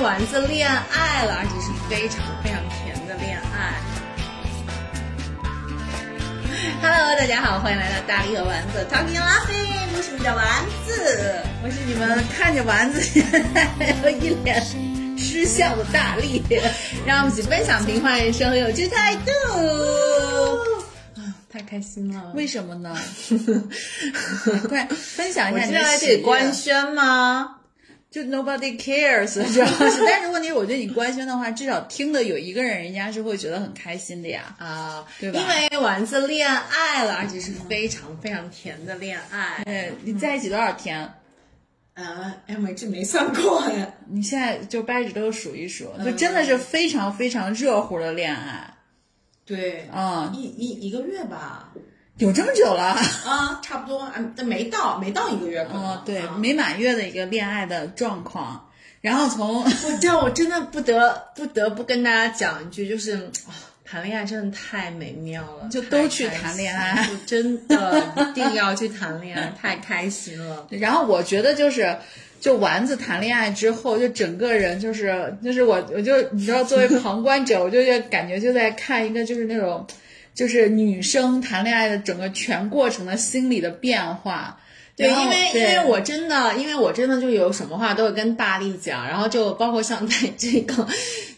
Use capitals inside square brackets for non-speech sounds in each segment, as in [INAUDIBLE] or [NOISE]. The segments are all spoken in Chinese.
丸子恋爱了，而且是非常非常甜的恋爱。Hello，大家好，欢迎来到大力和丸子 Talking Laughing，我是你的丸子，我是你们看着丸子 [LAUGHS] 现在有一脸失笑的大力，让我们一起分享平凡人生和有趣态度。啊，太开心了！为什么呢？[LAUGHS] 快分享一下你的我现在喜悦得官宣吗？就 nobody cares，[LAUGHS] 主要是，但是问题，我觉得你官宣的话，至少听的有一个人，人家是会觉得很开心的呀。啊，对吧因为丸子恋爱了，而且是非常非常甜的恋爱。哎，你在一起多少天？啊，哎，我这没算过呀。[LAUGHS] 你现在就掰指头数一数，就真的是非常非常热乎的恋爱。对，嗯，一一一个月吧。有这么久了？啊，差不多，嗯，但没到，没到一个月可能。哦，对，啊没满月的一个恋爱的状况，然后从 [LAUGHS] 我这我真的不得不得不跟大家讲一句，就是啊谈恋爱真的太美妙了，就都去谈恋爱真的一定要去谈恋爱，太开心了。[LAUGHS] 然后我觉得就是，就丸子谈恋爱之后，就整个人就是就是我我就你知道，作为旁观者，我就觉感觉就在看一个就是那种，就是女生谈恋爱的整个全过程的心理的变化。对，因为因为我真的，因为我真的就有什么话都会跟大力讲，然后就包括像在这个，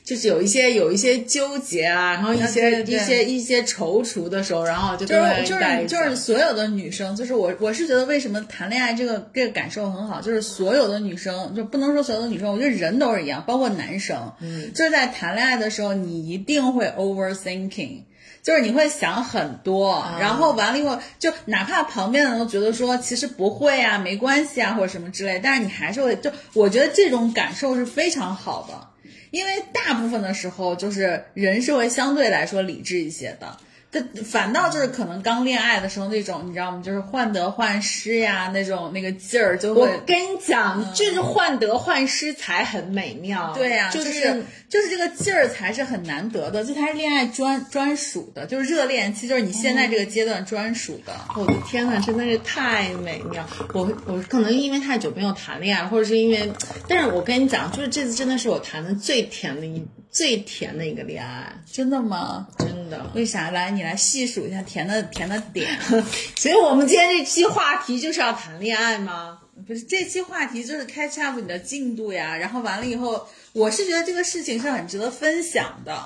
就是有一些有一些纠结啊，然后一些一些一些踌躇的时候，然后就就是就是就是所有的女生，就是我我是觉得为什么谈恋爱这个这个感受很好，就是所有的女生就不能说所有的女生，我觉得人都是一样，包括男生，嗯，就是在谈恋爱的时候，你一定会 overthinking。就是你会想很多，然后完了以后，就哪怕旁边的人都觉得说其实不会啊，没关系啊，或者什么之类，但是你还是会就我觉得这种感受是非常好的，因为大部分的时候就是人是会相对来说理智一些的。这反倒就是可能刚恋爱的时候那种，你知道吗？就是患得患失呀，那种那个劲儿就我会。跟你讲，就是患得患失才很美妙。对呀、就就是就是这个劲儿才是很难得的，就才是恋爱专专属的，就是热恋期，就是你现在这个阶段专属的。我的天呐，真的是太美妙！我我可能因为太久没有谈恋爱，或者是因为，但是我跟你讲，就是这次真的是我谈的最甜的一最甜的一个恋爱，真的吗？真的。为啥？来，你来细数一下甜的甜的点。[LAUGHS] 所以我们今天这期话题就是要谈恋爱吗？不是这期话题就是 catch up 你的进度呀，然后完了以后，我是觉得这个事情是很值得分享的，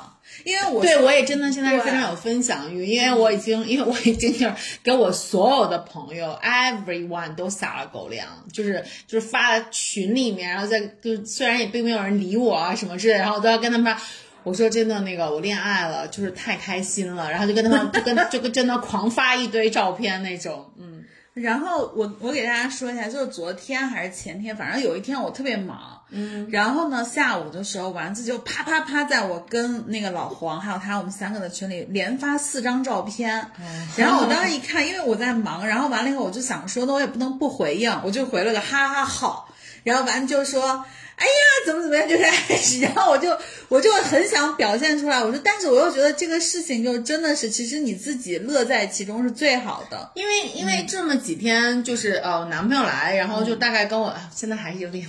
因为我对，我也真的现在是非常有分享欲，因为我已经，因为我已经就是给我所有的朋友，everyone 都撒了狗粮，就是就是发了群里面，然后在就虽然也并没有人理我啊什么之类的，然后我都要跟他们说。我说真的，那个我恋爱了，就是太开心了，然后就跟他们 [LAUGHS] 就跟就跟真的狂发一堆照片那种，嗯，然后我我给大家说一下，就是昨天还是前天，反正有一天我特别忙，嗯，然后呢下午的时候，丸子就啪啪啪在我跟那个老黄还有他我们三个的群里连发四张照片，然后我当时一看，因为我在忙，然后完了以后我就想说，那我也不能不回应，我就回了个哈哈好，然后丸子就说。哎呀，怎么怎么样就开始，然后我就我就很想表现出来，我说，但是我又觉得这个事情就真的是，其实你自己乐在其中是最好的。因为因为这么几天就是呃我男朋友来，然后就大概跟我、现在还是有点，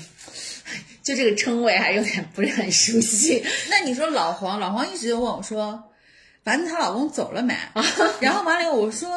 就这个称谓还有点不是很熟悉，那你说老黄，老黄一直就问我说，丸子她老公走了没？然后完了以后我说，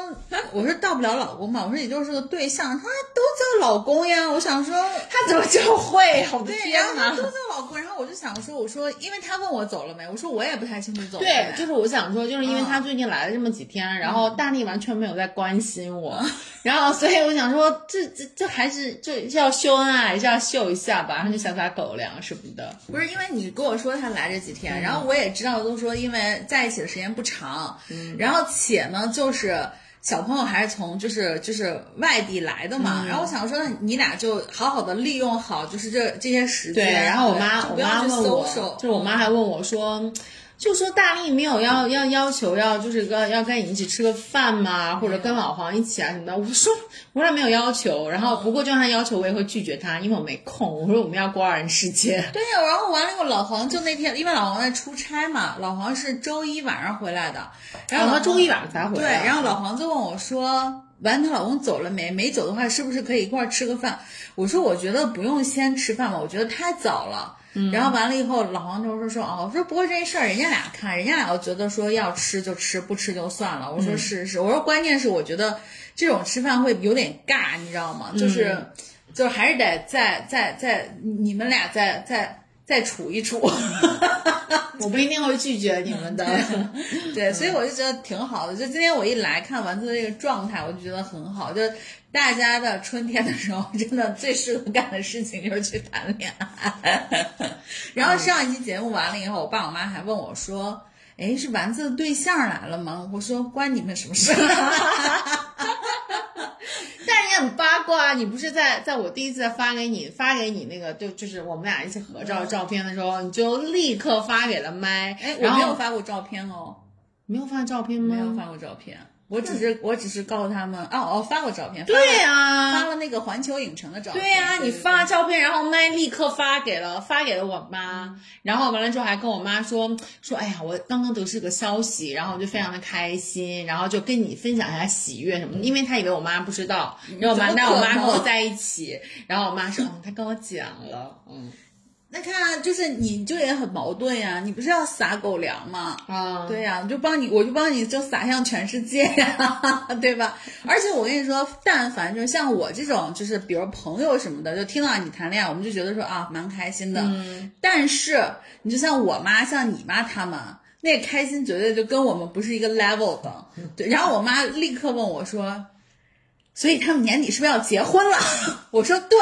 我说到不了老公嘛，我说也就是个对象，他都叫老公呀。我想说，他怎么就会？我的对，天然后他哪！都叫老公，然后我就想说，我说因为他问我走了没，我说我也不太清楚走了没。对，就是我想说，就是因为他最近来了这么几天，然后大力完全没有在关心我，[LAUGHS] 然后所以我想说，这这这还是就是要秀恩爱，还是要秀一下吧，然后就想撒狗粮什么的。不是因为你跟我说他来这几天，然后我也知道都说因为在一起的时间不长，然后且呢就是。小朋友还是从就是就是外地来的嘛，然后我想说，那你俩就好好的利用好就是这这些时间。对，然后我妈我妈问我就是我妈还问我说。就说大力没有要要要求要就是跟要跟你一起吃个饭嘛？或者跟老黄一起啊什么的？我说我俩没有要求，然后不过就算他要求我也会拒绝他，因为我没空。我说我们要过二人世界。对呀、然后完了以后，老黄就那天，因为老黄在出差嘛，老黄是周一晚上回来的，然后他周一晚上才回来对，然后老黄就问我说：“完她老公走了没？没走的话，是不是可以一块儿吃个饭？我说我觉得不用先吃饭吧，我觉得太早了。然后完了以后，老黄就说说哦，我说不过这事儿人家俩看，人家俩要觉得说要吃就吃，不吃就算了。我说是是，我说关键是我觉得这种吃饭会有点尬，你知道吗？就是、就是还是得在在在你们俩再再再处一处。[LAUGHS] 我不一定会拒绝你们的。[LAUGHS] 对，所以我就觉得挺好的。就今天我一来看丸子的这个状态，我就觉得很好。就大家的春天的时候，[LAUGHS] 真的最适合干的事情就是去谈恋爱。然后上一期节目完了以后，我爸我妈还问我说：“哎，是丸子的对象来了吗？”我说：“关你们什么事？” [LAUGHS] 但是也很八卦，你不是在在我第一次发给你发给你那个就就是我们俩一起合照照片的时候，你就立刻发给了麦，哎，我没有发过照片哦，没有发照片吗？没有发过照片。我只是我只是告诉他们，哦哦，发过照片，发对了呀、发了那个环球影城的照片。对呀、你对发照片，然后麦立刻发给了发给了我妈，然后完了之后还跟我妈说说，哎呀，我刚刚得知个消息，然后我就非常的开心，然后就跟你分享一下喜悦什么的，因为她以为我妈不知道，然后我妈那我妈跟我在一起，然后我妈说，嗯，她跟我讲了，嗯那看就是你就也很矛盾呀，你不是要撒狗粮吗？啊，对呀、我就帮你，我就帮你就撒向全世界呀，[LAUGHS] 对吧？而且我跟你说，但凡就是像我这种，就是比如朋友什么的，就听到你谈恋爱，我们就觉得说啊，蛮开心的。嗯但是你就像我妈，像你妈他们，那个开心绝对就跟我们不是一个 level 的。对，然后我妈立刻问我说，所以他们年底是不是要结婚了？[LAUGHS] 我说对。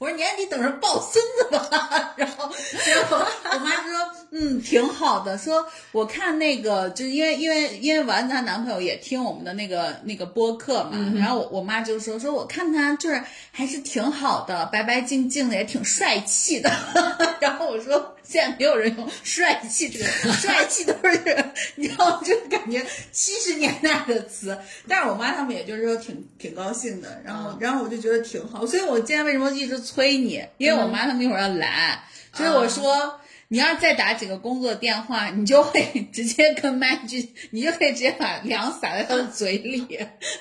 我说年底等着抱孙子吧，然后结果我妈说，嗯，挺好的。说我看那个，就是因为因为因为丸子她男朋友也听我们的那个那个播客嘛，然后我我妈就说说我看他就是还是挺好的，白白净净的，也挺帅气的。[LAUGHS] 然后我说现在没有人用帅气这个，帅气都是你知道，就感觉七十年代的词。但是我妈他们也就是说挺挺高兴的，然后、然后我就觉得挺好，所以我今天为什么一直催你？因为我妈他们一会儿要来，所以我说。你要是再打几个工作电话，你就会 [LAUGHS] 直接跟麦剧，你就可以直接把粮撒在他的嘴里。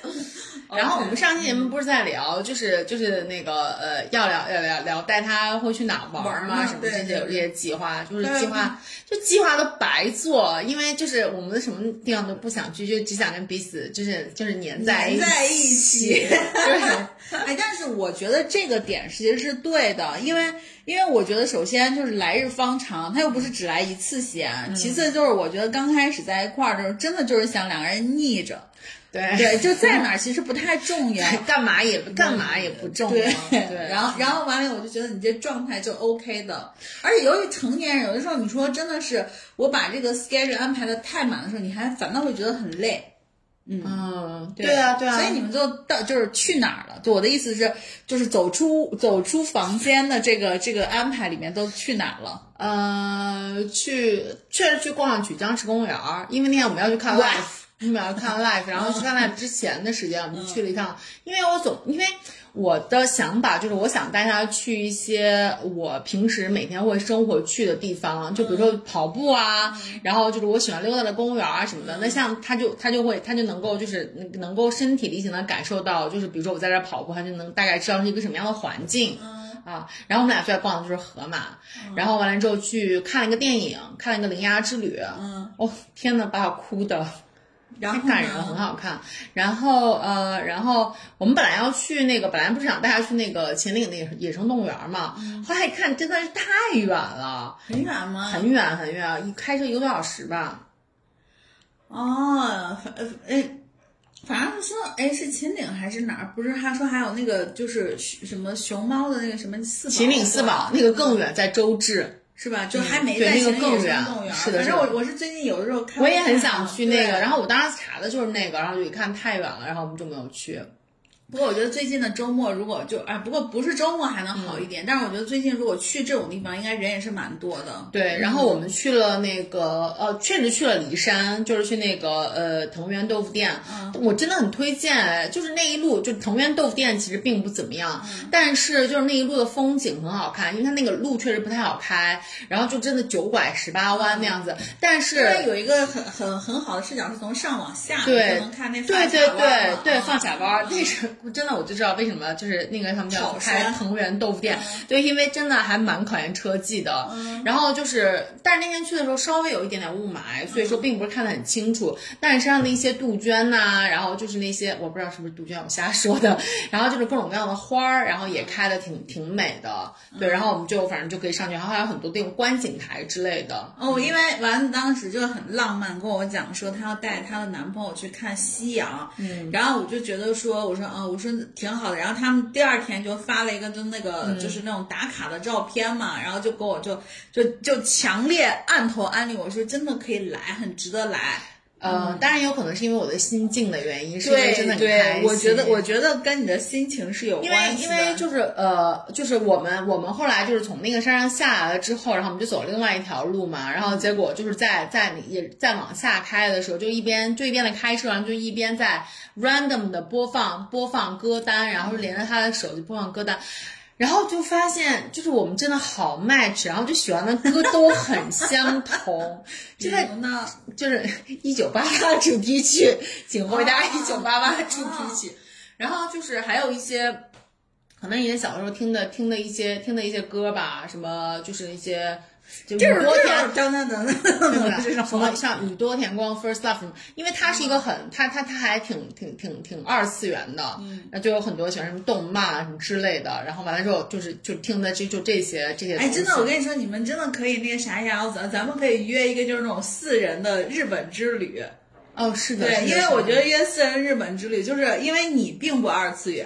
[LAUGHS] 然后我们上期节目不是在聊，就是就是那个呃，要聊要聊聊带他会去哪玩儿嘛，什么这些有这些计划，就是计划就计划都白做，因为就是我们的什么地方都不想去，就只想跟彼此就是就是粘在一起起，[LAUGHS] 对。哎，但是我觉得这个点其实是对的，因为因为我觉得首先就是来日方长，他又不是只来一次先，其次就是我觉得刚开始在一块儿的时候，真的就是想两个人腻着，对对，就在哪儿其实不太重要。干嘛也干嘛也不重要，对 [LAUGHS] 对，然后然后完了，我就觉得你这状态就 OK 的。而且由于成年人，有的时候你说真的是我把这个 schedule 安排的太满的时候，你还反倒会觉得很累。嗯，对啊对啊，所以你们就到就是去哪儿了？就我的意思是，就是走出走出房间的这个这个安排里面都去哪儿了？呃，去确实去逛了曲江池公园儿，因为那天我们要去看 live，我们要看 live，然后去看 live 之前的时间，我们去了一趟，因为我总因为。我的想法就是，我想带他去一些我平时每天会生活去的地方，就比如说跑步啊，然后就是我喜欢溜达的公园啊什么的。那像他就他就会他就能够就是能能够身体力行的感受到，就是比如说我在这儿跑步，他就能大概知道是一个什么样的环境。啊，然后我们俩最爱逛的就是河马，然后完了之后去看了一个电影，看了一个《铃芽之旅》，嗯，哦天呐，把我哭的然后感人，很好看。然后呃，然后我们本来要去那个，本来不是想带他去那个秦岭的野生动物园嘛，后来一看真的是太远了，很远吗？很远很远，一开车一个多小时吧。哦，呃哎，反正是说，哎，是秦岭还是哪儿？不是，他说还有那个就是什么熊猫的那个什么四秦岭四宝那个更远，在周至。是吧？就还没在那个更远。是的反正是我我是最近有的时候看，我也很想去那个，然后我当时查的就是那个，然后就一看太远了，然后我们就没有去。不过我觉得最近的周末如果就啊，不过不是周末还能好一点，但是我觉得最近如果去这种地方，应该人也是蛮多的。对，然后我们去了那个呃，确实去了骊山，就是去那个呃藤原豆腐店，我真的很推荐。就是那一路，就藤原豆腐店其实并不怎么样，但是就是那一路的风景很好看，因为它那个路确实不太好开，然后就真的九拐十八弯那样子。但是有一个很很很好的视角是从上往下，对，能看那对对对对放卡弯，那是真的我就知道。为什么就是那个他们叫开藤原豆腐店？对，因为真的还蛮考验车技的。然后就是，但是那天去的时候稍微有一点点雾霾，所以说并不是看得很清楚。但是山上的一些杜鹃呐，然后就是那些我不知道是不是杜鹃，我瞎说的。然后就是各种各样的花儿，然后也开的挺挺美的。对，然后我们就反正就可以上去，然后还有很多那种观景台之类的。哦，因为丸子当时就很浪漫，跟我讲说她要带她的男朋友去看夕阳。嗯，然后我就觉得说，我说嗯，我说挺好的。然后他们第二天就发了一个就那个就是那种打卡的照片嘛，然后就给我就就就强烈按头安利我说真的可以来，很值得来。呃，当然有可能是因为我的心境的原因，是因为真的很开心。我觉得我觉得跟你的心情是有关系的。因为因为就是呃，就是我们我们后来就是从那个山上下来了之后，然后我们就走另外一条路嘛，然后结果就是在在也在往下开的时候，就一边就一边的开车，然后就一边在 random 的播放播放歌单，然后连着他的手机播放歌单。然后就发现，就是我们真的好 match，然后就喜欢的歌都很相同。[LAUGHS] 这个呢，就是一九八八主题曲，请回答一九八八主题曲。然后就是还有一些，可能以前小的时候听的听的一些听的一些歌吧，什么就是一些。就是多田，等等等等，什么像 [LAUGHS] 宇多田光 First Love，因为他是一个很，他他他还挺挺挺挺二次元的，嗯，那就有很多喜欢什么动漫什么之类的，然后完了之后就是就听的就就这些这些。哎，真的，我跟你说，你们真的可以那个啥一下，咱咱们可以约一个就是那种四人的日本之旅。哦，是的，对，因为我觉得约四人日本之旅，就是因为你并不二次元。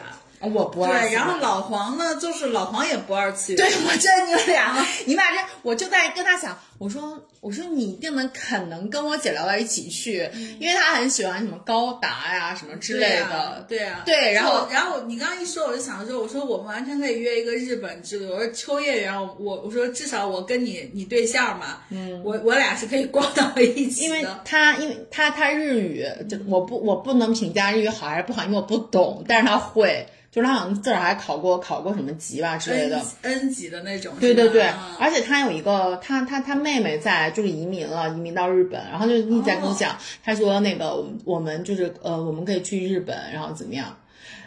我不二对，然后老黄呢，就是老黄也不二次元。对，我觉得你们俩，你们俩这，我就在跟他想，我说，我说你一定能肯能跟我姐聊到一起去，因为她很喜欢什么高达呀什么之类的。对啊，对，然后然后你刚刚一说，我就想说，我说我们完全可以约一个日本之旅。我说秋叶原，我我说至少我跟你你对象嘛，嗯，我我俩是可以逛到一起的。因为他因为他他日语就我不我不能评价日语好还是不好，因为我不懂，但是他会。就是他好像自个儿还考过考过什么级吧之类的，N 级的那种。对对对，而且他有一个他他他妹妹妹在就是移民了，移民到日本，然后就一直在跟我讲，他说那个我们就是呃我们可以去日本，然后怎么样？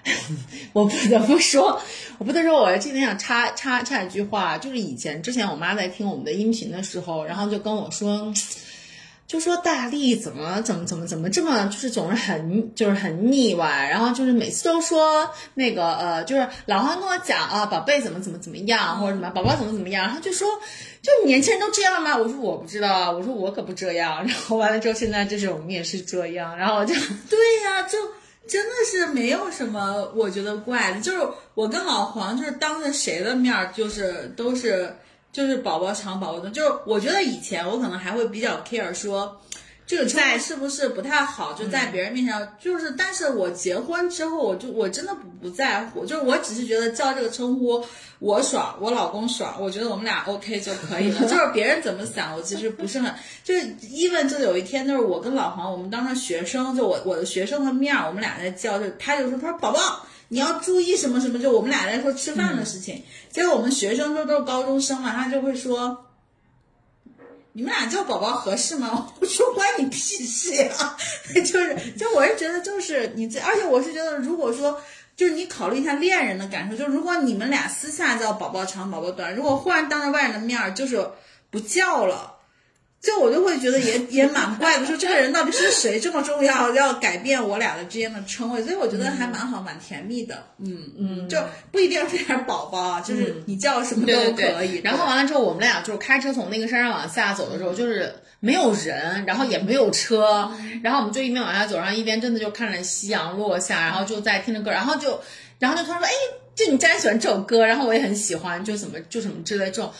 [LAUGHS] 我不得不说，我不得不说，我今天想插插插一句话，就是以前之前我妈在听我们的音频的时候，然后就跟我说。就说大力怎么怎么怎么怎么这么就是总是很就是很腻歪，然后就是每次都说那个呃就是老黄跟我讲啊宝贝怎么怎么怎么样或者什么宝宝怎么怎么样，然后就说就年轻人都这样吗？我说我不知道，我说我可不这样。然后完了之后现在就是我们也是这样，然后就 [LAUGHS] 对呀，就真的是没有什么我觉得怪的，就是我跟老黄就是当着谁的面就是都是。就是宝宝长宝宝短，就是我觉得以前我可能还会比较 care 说，这个在是不是不太好，就在别人面前，就是，但是我结婚之后，我就我真的不不在乎，就是我只是觉得叫这个称呼我爽，我老公爽，我觉得我们俩 OK 就可以了。[LAUGHS] 就是别人怎么想，我其实不是很，就是，even 就有一天，就是我跟老黄，我们当着学生，就我我的学生的面，我们俩在叫，就他就说，他说宝宝。你要注意什么什么？就我们俩在说吃饭的事情，结果我们学生都都是高中生嘛，他就会说，你们俩叫宝宝合适吗？[LAUGHS] 我说关你屁事呀！[LAUGHS] 就是，就我是觉得就是你这，而且我是觉得，如果说就是你考虑一下恋人的感受，就是如果你们俩私下叫宝宝长宝宝短，如果忽然当着外人的面儿就是不叫了。就我就会觉得也 [LAUGHS] 也蛮怪的，说这个人到底是谁这么重要，要改变我俩的之间的称谓，所以我觉得还蛮好，蛮甜蜜的。嗯嗯，就不一定是点宝宝啊，就是你叫什么都可以。然后完了之后，我们俩就是开车从那个山上往下走的时候，就是没有人，然后也没有车，然后我们就一边往下走，然后一边真的就看着夕阳落下，然后就在听着歌，然后就然后就突然说，哎，就你竟然喜欢这首歌，然后我也很喜欢，就怎么就什么之类这种。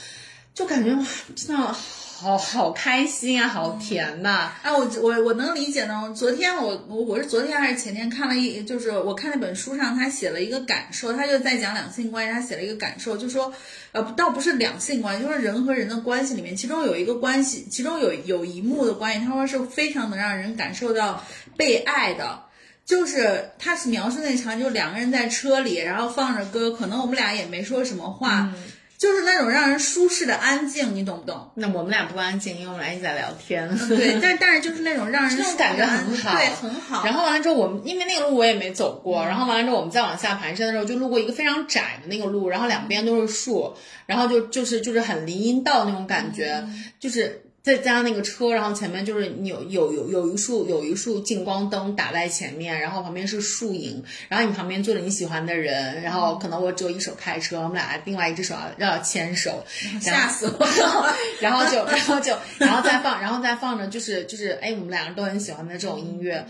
就感觉哇，真的好好开心啊，好甜呐、啊，我我我能理解呢。昨天我我我是昨天还是前天看了一，就是我看那本书上他写了一个感受，他就在讲两性关系，他写了一个感受，就说呃倒不是两性关系，就是人和人的关系里面，其中有一个关系，其中有有一幕的关系，他说是非常能让人感受到被爱的。就是他是描述那场，就两个人在车里，然后放着歌，可能我们俩也没说什么话，就是那种让人舒适的安静，你懂不懂？那我们俩不安静，因为我们俩一直在聊天。对，但 [LAUGHS] 但是就是那种让人这种感觉很好对，很好。然后完了之后，我们因为那个路我也没走过，然后完了之后我们再往下盘山的时候，就路过一个非常窄的那个路，然后两边都是树，然后就就是就是很林荫道那种感觉，就是。再加上那个车，然后前面就是你有有有有一束有一束近光灯打在前面，然后旁边是树影，然后你旁边坐着你喜欢的人，然后可能我只有一手开车，我们俩另外一只手要要牵手，[LAUGHS] 吓死我了，[LAUGHS] [LAUGHS] 然后就然后就然后再放然后再放着就是就是哎我们两个都很喜欢的这种音乐。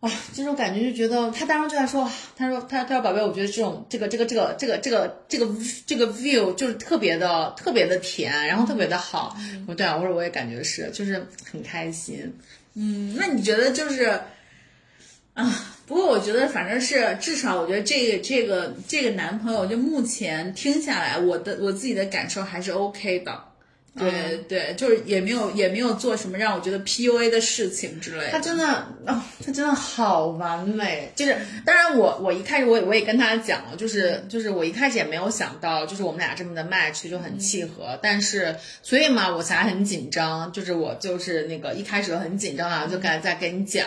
哇，这种感觉就觉得他当时就在说，他说他他说宝贝，我觉得这种这个这个这个这个这个这个这个 view 就是特别的特别的甜，然后特别的好。我说对啊，我说我也感觉是，就是很开心。嗯，那你觉得就是啊？不过我觉得反正是至少，我觉得这个这个这个男朋友，就目前听下来，我的我自己的感受还是 OK 的。对对，就是也没有也没有做什么让我觉得 PUA 的事情之类的。他真的哦，他真的好完美。就是当然我我一开始我也我也跟他讲了，就是就是我一开始也没有想到，就是我们俩这么的 match 就很契合。但是所以嘛，我才很紧张。就是我就是那个一开始很紧张啊，就刚才在跟你讲。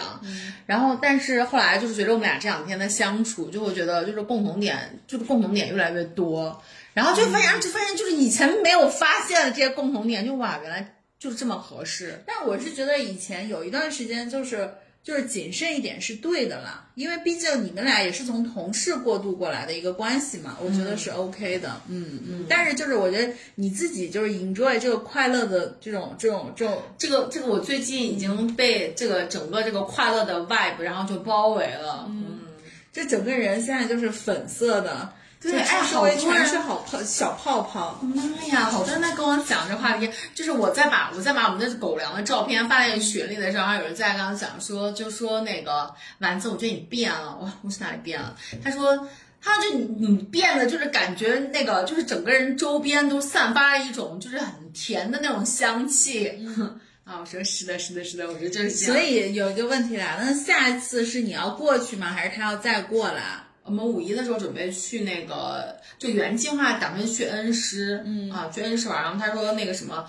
然后但是后来就是随着我们俩这两天的相处，就会觉得就是共同点就是共同点越来越多。然后就发现，就发现就是以前没有发现的这些共同点，就哇，原来就是这么合适。但我是觉得以前有一段时间就是就是谨慎一点是对的啦，因为毕竟你们俩也是从同事过渡过来的一个关系嘛，我觉得是 OK 的。嗯嗯。但是就是我觉得你自己就是 enjoy 这个快乐的这种这种这种这个这个，我最近已经被这个整个这个快乐的 vibe 然后就包围了。嗯，这整个人现在就是粉色的。对，哎，好多人是好泡小泡泡。妈呀，好多人在跟我讲这话题，就是我在把我在把我们的狗粮的照片发在群里的时候，还有人在跟我讲说，就说那个丸子，我觉得你变了。哇，我是哪里变了？他说，他就你你变得就是感觉那个就是整个人周边都散发了一种就是很甜的那种香气。[LAUGHS] 啊，我说是的，是的，是的，我觉得就是这样。所以有一个问题来了，那下一次是你要过去吗？还是他要再过来？我们五一的时候准备去那个，就原计划打算去恩施，嗯啊，去恩施玩。然后他说那个什么，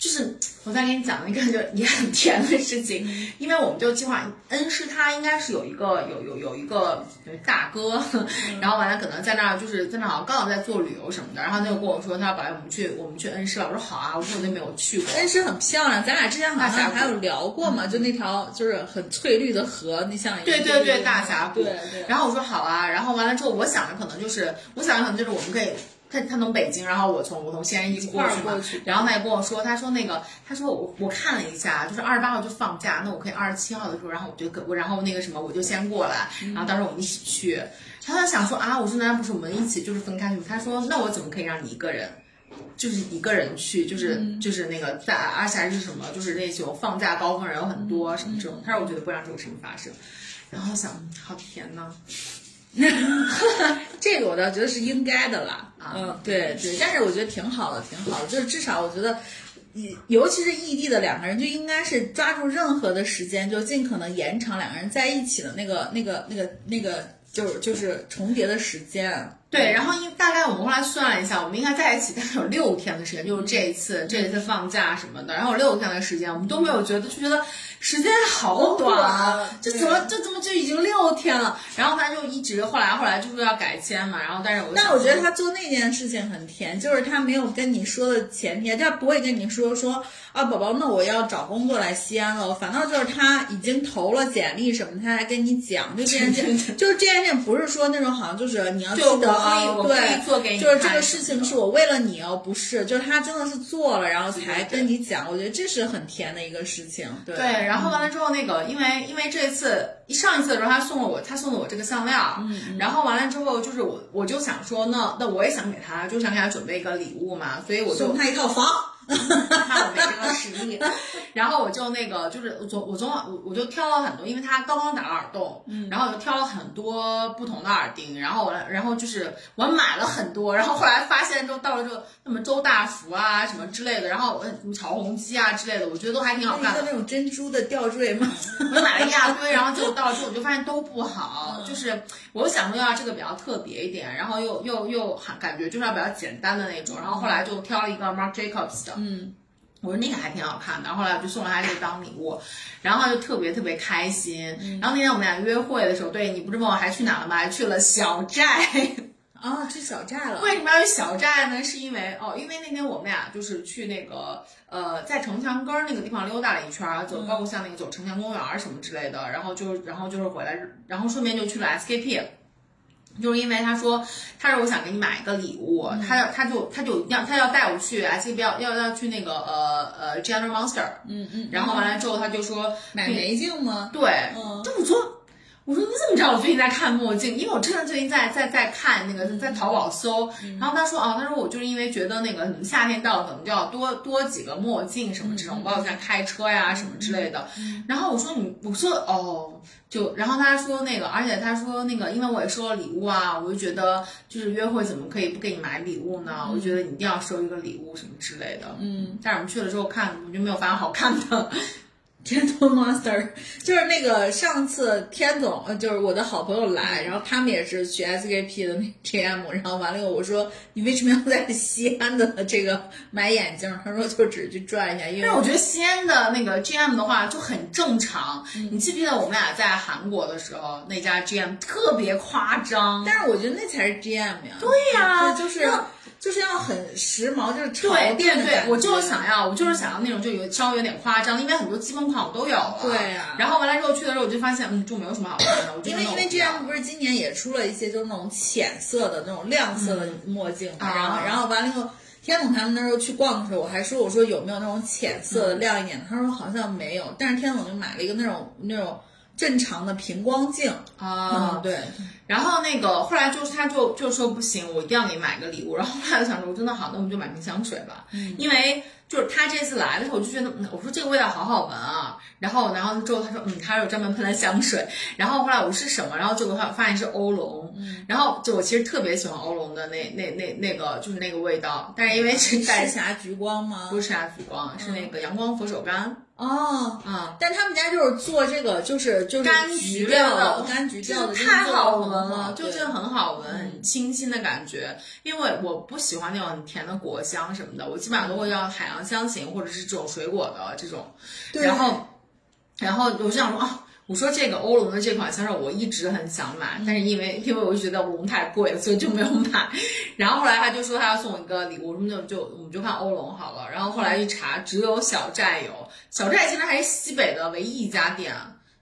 就是我再给你讲一个就也很甜的事情，因为我们就计划恩施，他应该是有一个有有有一个大哥，[LAUGHS] 然后完了可能在那儿就是在那儿刚好在做旅游什么的，然后他就跟我说，他说宝贝，我们去我们去恩施了。我说好啊，我说我就没有去过。恩施很漂亮，咱俩之前好像还有聊过嘛，就那条就是很翠绿的河，那像对对对大峡谷。对对。然后我说好啊，然后完了之后，我想着可能就是我想着可能就是我们可以。他他从北京，然后我从我从西安一过去嘛，然后他也跟我说，他说那个，他说我我看了一下，就是二十八号就放假，那我可以二十七号的时候，然后我就跟我然后那个什么，我就先过来，然后到时候我们一起去。他就想说啊，我说那不是我们一起就是分开去？他说那我怎么可以让你一个人，就是一个人去，就是就是那个在，而且还是什么，就是那种放假高峰人有很多什么这种。他说我觉得不让这种事情发生，然后想好甜呐。[LAUGHS] 这个我倒觉得是应该的啦，嗯，对对，但是我觉得挺好的，挺好的，就是至少我觉得，尤其是异地的两个人，就应该是抓住任何的时间，就尽可能延长两个人在一起的那个、那个、那个、那个，就是就是重叠的时间。对，然后因大概我们后来算了一下，我们应该在一起大概有六天的时间，就是这一次这一次放假什么的，然后有六天的时间，我们都没有觉得，就觉得时间好短啊，这怎么这怎么就已经六天了？然后他就一直后来后来就说要改签嘛，然后但是我但我觉得他做那件事情很甜，就是他没有跟你说的前提，他不会跟你说说啊宝宝，那我要找工作来西安了，反倒就是他已经投了简历什么，他来跟你讲，就这件事，就是这件事不是说那种好像就是你要记得。可以我可以对，做给你就是这个事情是我为了你哦，不是，就是他真的是做了，然后才跟你讲，我觉得这是很甜的一个事情。对对，然后完了之后，那个因为因为这次上一次的时候，他送了我，他送了我这个项链然后完了之后，就是我我就想说，那那我也想给他，就想给他准备一个礼物嘛，所以我就送他一套房。看我没这个实力，[LAUGHS] 然后我就那个就是我总我总我我就挑了很多，因为他刚刚打了耳洞，嗯，然后我就挑了很多不同的耳钉，然后我然后就是我买了很多，然后后来发现之后到了之后，什么周大福啊什么之类的，然后呃什么潮红鸡啊之类的，我觉得都还挺好看的。那种珍珠的吊坠吗？我买了一大堆，[LAUGHS] 然后结果到了之后，我就发现都不好。就是我想说要这个比较特别一点，然后又又又还感觉就是要比较简单的那种，然后后来就挑了一个 Marc Jacobs 的，嗯，我说那个还挺好看的，然后后来我就送了他这个当礼物，然后他就特别特别开心。然后那天我们俩约会的时候，对你不是问我还去哪了吗？还去了小寨。啊，去小寨了。[LAUGHS] 为什么要去小寨呢？是因为哦，因为那天我们俩就是去那个呃，在城墙根儿那个地方溜达了一圈儿，走包括像那个走城墙公园儿什么之类的，然后就然后就是回来，然后顺便就去了 SKP。就是因为他说，他说我想给你买一个礼物，他要他就他就要他要带我去 S E B 要要要去那个呃呃 General Monster，嗯嗯，然后完了之后他就说买眉镜吗？对，嗯。就我说，我说你怎么知道我最近在看墨镜？因为我真的最近在在在看那个在淘宝搜，然后他说哦，他说我就是因为觉得那个夏天到了，可能就要多多几个墨镜什么这种，包括像开车呀什么之类的。然后我说你，我说哦，就然后他说那个，而且他说那个，因为我也收了礼物啊，我就觉得就是约会怎么可以不给你买礼物呢？我就觉得你一定要收一个礼物什么之类的。嗯，但是我们去了之后看，我就没有发现好看的。天童 Monster 就是那个上次天总，呃，就是我的好朋友来，然后他们也是去 SKP 的那 GM，然后完了以后我说你为什么要在西安的这个买眼镜？他说就只是去转一下，因为但是我觉得西安的那个 GM 的话就很正常。你记不记得我们俩在韩国的时候，那家 GM 特别夸张？但是我觉得那才是 GM 呀。对呀就是那就是要很时髦，就是潮对对对店的感，觉。我就是想要，我就是想要那种就有稍微有点夸张，因为很多基本款我都有了。对呀然后完了之后去的时候，我就发现，嗯，就没有什么好看的。因为因为那种不是今年也出了一些就是那种浅色的那种亮色的墨镜然后然后完了以后，天总他们那时候去逛的时候，我还说我说有没有那种浅色的亮一点的，他说好像没有，但是天总就买了一个那种那种正常的平光镜，啊。嗯，，对，然后那个后来就是他就就说不行，我一定要给你买个礼物。然后后来我想说，我真的好，那我们就买瓶香水吧，因为就是他这次来的时候，我就觉得，嗯，我说这个味道好好闻啊。然后然后之后他说，嗯，他有专门喷的香水。然后后来我是什么？然后结果发发现是欧龙。然后就我其实特别喜欢欧龙的那那那那个就是那个味道，但是因为是带赤霞橘光吗？不是赤霞橘光，是那个阳光佛手柑哦。啊。但他们家就是做这个，就是就是柑橘橘调的，柑橘调的，太好闻了了，，就对真的很好闻，很清新的感觉。因为我不喜欢那种很甜的果香什么的，我基本上都会要海洋香型或者是这种水果的这种。对然后，然后我就想说啊。我说这个欧龙的这款香水我一直很想买，但是因为因为我就觉得欧龙太贵了，所以就没有买。然后后来他就说他要送我一个礼物，我们就就我们就看欧龙好了。然后后来一查，只有小寨有，小寨现在还是西北的唯一一家店。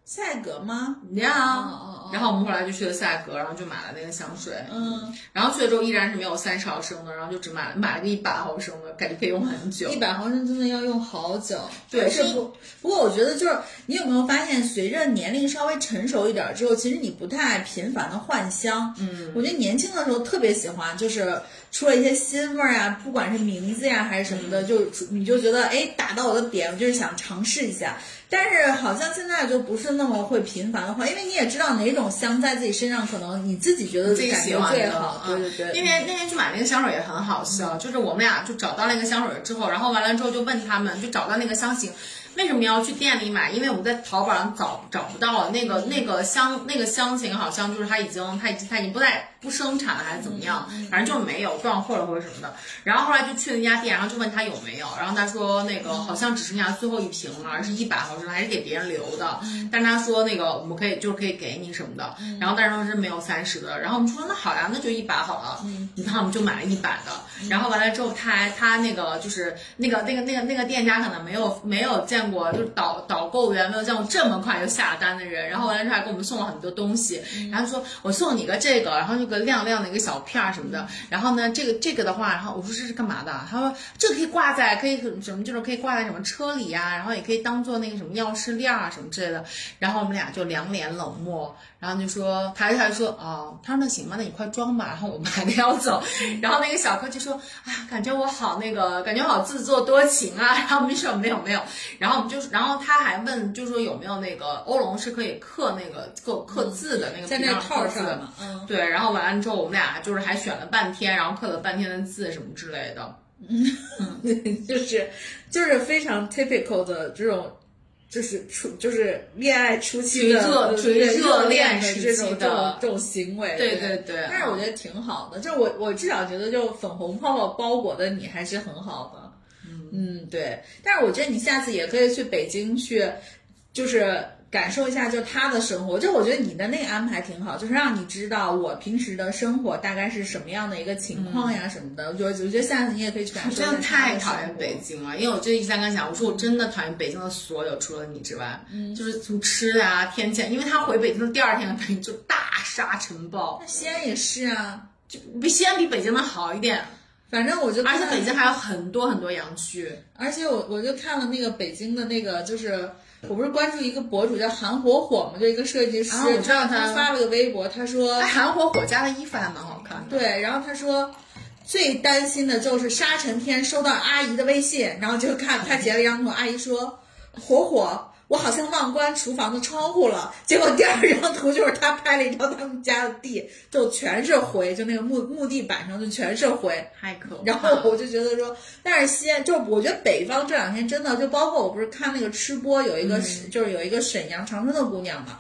赛格吗？呀、哦哦哦然后我们后来就去了赛格，然后就买了那个香水，嗯，然后去了之后依然是没有三十毫升的，然后就只买了买了个一百毫升的，感觉可以用很久一。百毫升真的要用好久。对是不不过我觉得就是你有没有发现，随着年龄稍微成熟一点之后，其实你不太频繁的换香。嗯，我觉得年轻的时候特别喜欢，就是出了一些新味儿啊，不管是名字呀还是什么的，就你就觉得哎打到我的点，我就是想尝试一下。但是好像现在就不是那么会频繁的换，因为你也知道哪种香在自己身上，可能你自己觉得自己喜欢的，最好。对对对，那天那天去买那个香水也很好笑，就是我们俩就找到那个香水之后，然后完了之后就问他们，就找到那个香型。为什么要去店里买？因为我们在淘宝上找找不到了那个那个香那个香型，好像就是它已经它已经它已经不在不生产了，还是怎么样？反正就是没有断货了或者什么的。然后后来就去了那家店，然后就问他有没有，然后他说那个好像只剩下最后一瓶了，是一百毫升，还是给别人留的。但是他说那个我们可以就是可以给你什么的，然后但是说是没有三十的。然后我们说那好呀，那就一百好了。你看我们就买了一百的，然后完了之后，他还他那个就是那个那个那个那个店家可能没有没有见过，就是导导购员没有见过这么快就下单的人，然后完了之后还给我们送了很多东西，然后说我送你个这个，然后那个亮亮的一个小片儿什么的，然后呢这个这个的话，然后我说这是干嘛的？他说这个可以挂在可以什么就是可以挂在什么车里呀、然后也可以当做那个什么钥匙链儿啊什么之类的，然后我们俩就两脸冷漠。然后就说，他他就说，哦，他说那行吧，那你快装吧。然后我们还得要走，然后那个小哥就说，哎呀，感觉我好那个，感觉好自作多情啊。然后我们就说没有没有，然后我们就，然后他还问，就说有没有那个欧龙是可以刻那个刻刻字的那个在那皮上套上嘛，嗯，对，然后完了之后，我们俩就是还选了半天，然后刻了半天的字什么之类的。嗯 [LAUGHS] 就是就是非常 typical 的这种。就是初就是恋爱初期的热恋恋时期的这种这种行为，对对对对但是我觉得挺好的，就我我至少觉得就粉红泡泡包裹的你还是很好的，嗯对。但是我觉得你下次也可以去北京去，就是感受一下就他的生活。就我觉得你的那个安排挺好，就是让你知道我平时的生活大概是什么样的一个情况呀什么的。我觉得我觉得下次你也可以去感受真的太讨厌北京了，因为我就一直在跟他讲，我说我真的讨厌北京的所有，除了你之外，嗯，就是从吃的啊、天气啊，因为他回北京的第二天，北京就大沙尘暴，那西安也是啊，就比西安比北京的好一点，反正我就而且北京还有很多很多洋区。而且我我就看了那个北京的那个，就是我不是关注一个博主叫韩火火嘛，就一个设计师，啊我知道他他发了个微博，他说哎，韩火火家的衣服还蛮好看的。对，然后他说最担心的就是沙尘天收到阿姨的微信，然后就看他截了一张图，阿姨说火火。我好像忘关厨房的窗户了，结果第二张图就是他拍了一张他们家的地，就全是灰，就那个木木地板上就全是灰，太可怕。然后我就觉得说，但是西安就我觉得北方这两天真的就包括我不是看那个吃播有一个、嗯就是有一个沈阳长春的姑娘嘛，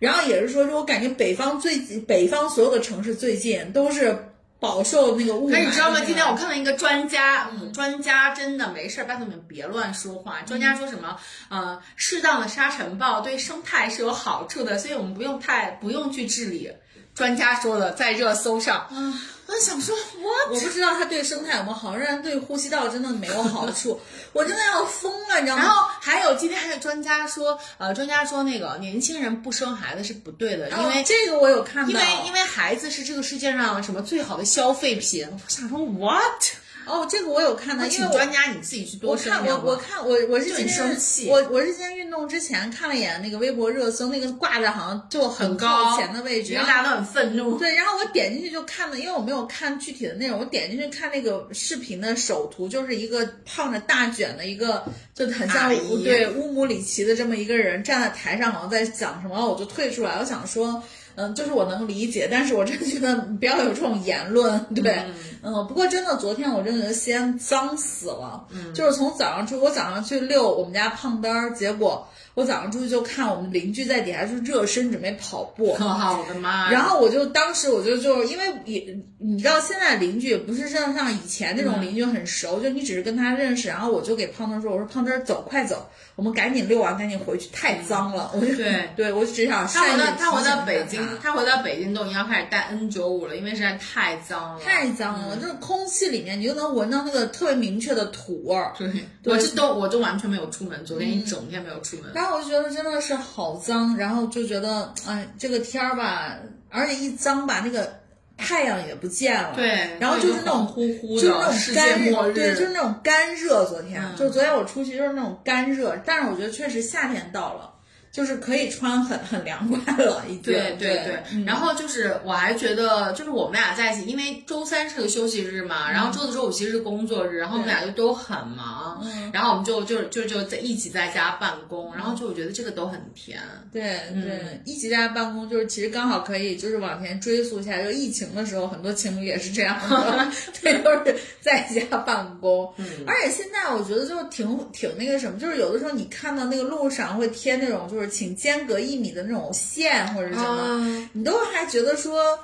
然后也是说说我感觉北方最近北方所有的城市最近都是饱受那个雾霾的那个。可你知道吗？今天我看到一个专家，嗯，专家真的没事儿，拜托你们别乱说话。专家说什么？呃，适当的沙尘暴对生态是有好处的，所以我们不用太不用去治理。专家说的，在热搜上。嗯，我想说，我我不知道它对生态有没有好，但是对呼吸道真的没有好处，我真的要疯了，你知道吗？然后还有今天还有专家说，呃，专家说那个年轻人不生孩子是不对的，因为、哦这个我有看到，因为因为孩子是这个世界上什么最好的消费品。我想说，what？哦，这个我有看到，因为专家你自己去我看多生两个。我我看我我是很今天生气我我是今天运动之前看了一眼那个微博热搜，那个挂在好像就很很高靠前的位置，然后因为大家都很愤怒。对，然后我点进去就看了，因为我没有看具体的内容，我点进去看那个视频的首图，就是一个烫着大卷的一个，就很像对乌姆里奇的这么一个人站在台上，好像在讲什么，我就退出来，我想说。嗯，就是我能理解，但是我真的觉得不要有这种言论，对，嗯不过真的，昨天我真的觉得西安脏死了，嗯，就是从早上出，我早上去遛我们家胖墩儿，结果我早上出去就看我们邻居在底下就热身准备跑步，哇，我的妈！然后我就当时我就就因为也你知道现在邻居也不是像像以前那种邻居很熟，就你只是跟他认识，然后我就给胖墩说，我说胖墩儿走快走，我们赶紧遛完赶紧回去，太脏了，我就对对我只想他回到他回到北京，他回到北京都已经要开始戴 N 九五了，因为实在太脏了。太脏了，就是空气里面你就能闻到那个特别明确的土味儿。对，我这都我就完全没有出门，昨天一整天没有出门。然后我就觉得真的是好脏，然后就觉得哎，这个天儿吧，而且一脏吧，那个太阳也不见了。对，然后就是那种呼呼的就是那种干对，就是那种干热。昨天、嗯就昨天我出去就是那种干热，但是我觉得确实夏天到了，就是可以穿很很凉快了，已经。对对对，嗯。然后就是我还觉得，就是我们俩在一起，因为周三是个休息日嘛，然后周四周五其实是工作日，然后我们俩就都很忙，嗯。然后我们就就就就在一起在家办公，然后就我觉得这个都很甜。对嗯。对，一起在家办公就是其实刚好可以就是往前追溯一下，就疫情的时候，很多情侣也是这样的，[LAUGHS] 对，都是在家办公。嗯，而且现在我觉得就是挺挺那个什么，就是有的时候你看到那个路上会贴那种就是请间隔一米的那种线或者什么，啊你都还觉得说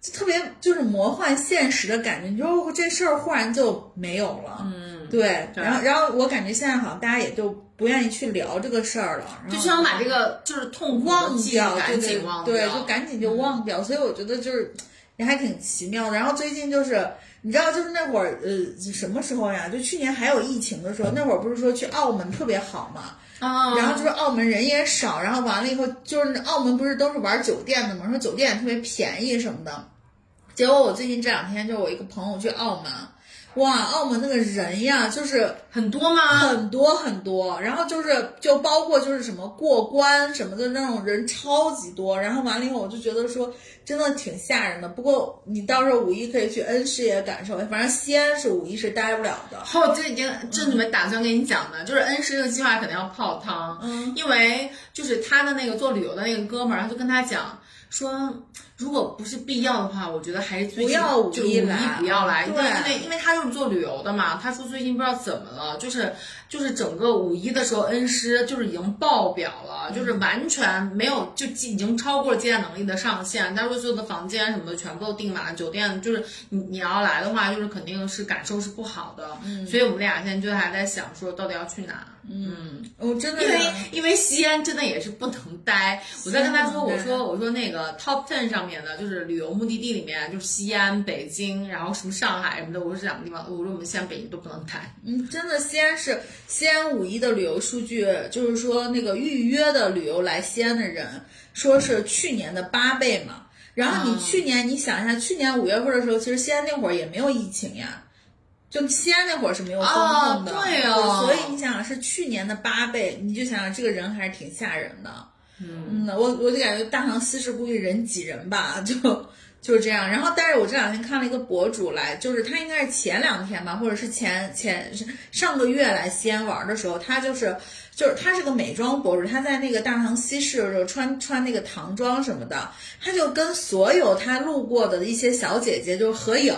就特别就是魔幻现实的感觉，你说这事儿忽然就没有了。嗯，对，然后然后我感觉现在好像大家也就不愿意去聊这个事儿了，就想把这个就是痛忘记掉，对赶对紧忘对，就赶紧就忘掉。所以我觉得就是也还挺奇妙的。然后最近就是你知道，就是那会儿呃什么时候呀？就去年还有疫情的时候，那会儿不是说去澳门特别好嘛？啊然后就是澳门人也少，然后完了以后就是澳门不是都是玩酒店的嘛，说酒店也特别便宜什么的。结果我最近这两天就我一个朋友去澳门，哇，澳门那个人呀，就是很多吗？很多很多，然后就是就包括就是什么过关什么的那种人超级多，然后完了以后我就觉得说真的挺吓人的。不过你到时候五一可以去恩施也感受，反正西安是五一是待不了的。哦，这已经这准备打算跟你讲的，就是恩施这个计划肯定要泡汤，嗯，因为就是他的那个做旅游的那个哥们儿，他就跟他讲说，如果不是必要的话，我觉得还是最要五就五一不要来，对因为因为他就是做旅游的嘛，他说最近不知道怎么了，就是就是整个五一的时候，恩施就是已经爆表了，就是完全没有就已经超过了接待能力的上限，他说所有的房间什么的全部都订满了，酒店就是你你要来的话，就是肯定是感受是不好的，所以我们俩现在就还在想说到底要去哪。嗯，我真的因为因为西安真的也是不能待。我在跟他说，我说我说那个 top ten 上面的就是旅游目的地里面，就是西安、北京，然后什么上海什么的，我说这两个地方，我说我们西安、北京都不能待。嗯，真的，西安是西安五一的旅游数据，就是说那个预约的旅游来西安的人，说是去年的八倍嘛。然后你嗯去年，你想一下，去年五月份的时候，其实西安那会儿也没有疫情呀，就西安那会儿是没有封控的，哦对哦所以你想想是去年的八倍，你就想想这个人还是挺吓人的。嗯，我我就感觉大唐西市估计人挤人吧，就就是这样。然后，但是我这两天看了一个博主来，就是他应该是前两天吧，或者是前前上个月来西安玩的时候，他就是就是他是个美妆博主，他在那个大唐西市的时候穿穿那个唐装什么的，他就跟所有他路过的一些小姐姐就合影。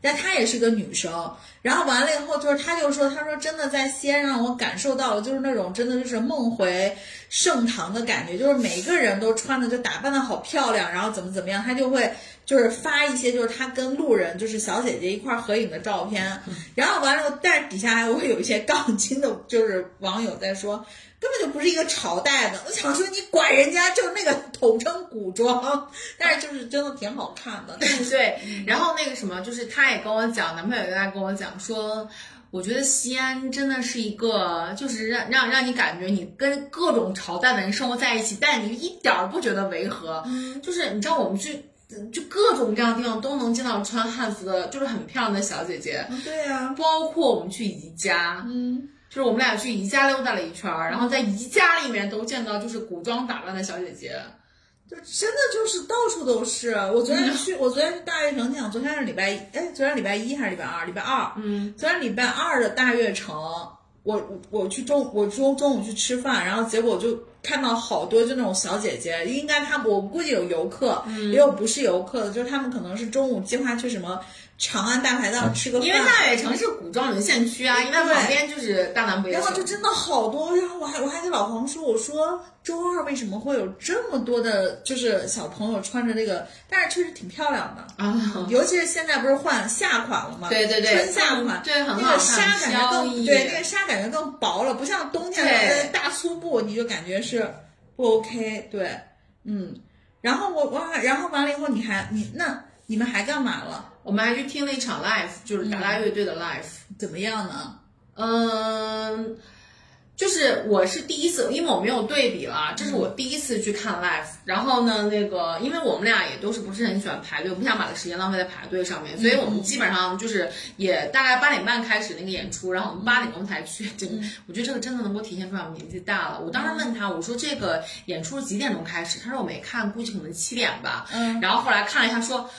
但她也是个女生，然后完了以后，就是她就说，她说真的在西安让我感受到了，就是那种真的就是梦回盛唐的感觉，就是每个人都穿的就打扮的好漂亮，然后怎么怎么样，她就会就是发一些就是他跟路人就是小姐姐一块儿合影的照片，然后完了，但是底下还会有一些杠精的，就是网友在说。根本就不是一个朝代的，我想说你管人家就是那个统称古装，但是就是真的挺好看的。[LAUGHS] 对，然后那个什么，就是他也跟我讲，男朋友也在跟我讲说。我觉得西安真的是一个，就是让让让你感觉你跟各种朝代的人生活在一起，但你一点儿不觉得违和。就是你知道我们去，就各种各样的地方都能见到穿汉服的，就是很漂亮的小姐姐，嗯对呀、包括我们去宜家，嗯，就是我们俩去宜家溜达了一圈儿，然后在宜家里面都见到就是古装打扮的小姐姐。就真的就是到处都是。我昨天去，我昨天去大悦城，你想昨天是礼拜一，哎，昨天礼拜一还是礼拜二？礼拜二。嗯，昨天礼拜二的大悦城，我我我去中我中中午去吃饭，然后结果就看到好多就那种小姐姐，应该他们我估计有游客，也有不是游客的，就是他们可能是中午计划去什么长安大排档吃个饭，因为大悦城是古装沦陷区啊，因为旁边就是大南北。然后就真的好多，然后我还我还给老黄说，我说周二为什么会有这么多的，就是小朋友穿着这个，但是确实挺漂亮的，啊，尤其是现在不是换夏款了吗？对对对春夏款，对很好那个纱感觉更对，那个纱感觉更薄了，不像冬天对的大粗布，你就感觉是不 OK，对，嗯，然后我我然后完了以后你还你那你们还干嘛了？我们还去听了一场 live，就是达拉乐队的 live。怎么样呢？嗯，就是我是第一次，因为我没有对比了，这是我第一次去看 live。然后呢，那个因为我们俩也都是不是很喜欢排队，我不想把这时间浪费在排队上面，所以我们基本上就是也大概八点半开始那个演出，然后我们八点钟才去。这个我觉得这个真的能够体现出来我们年纪大了。我当时问他，我说这个演出是几点钟开始？他说我没看，估计可能七点吧。嗯，然后后来看了一下说。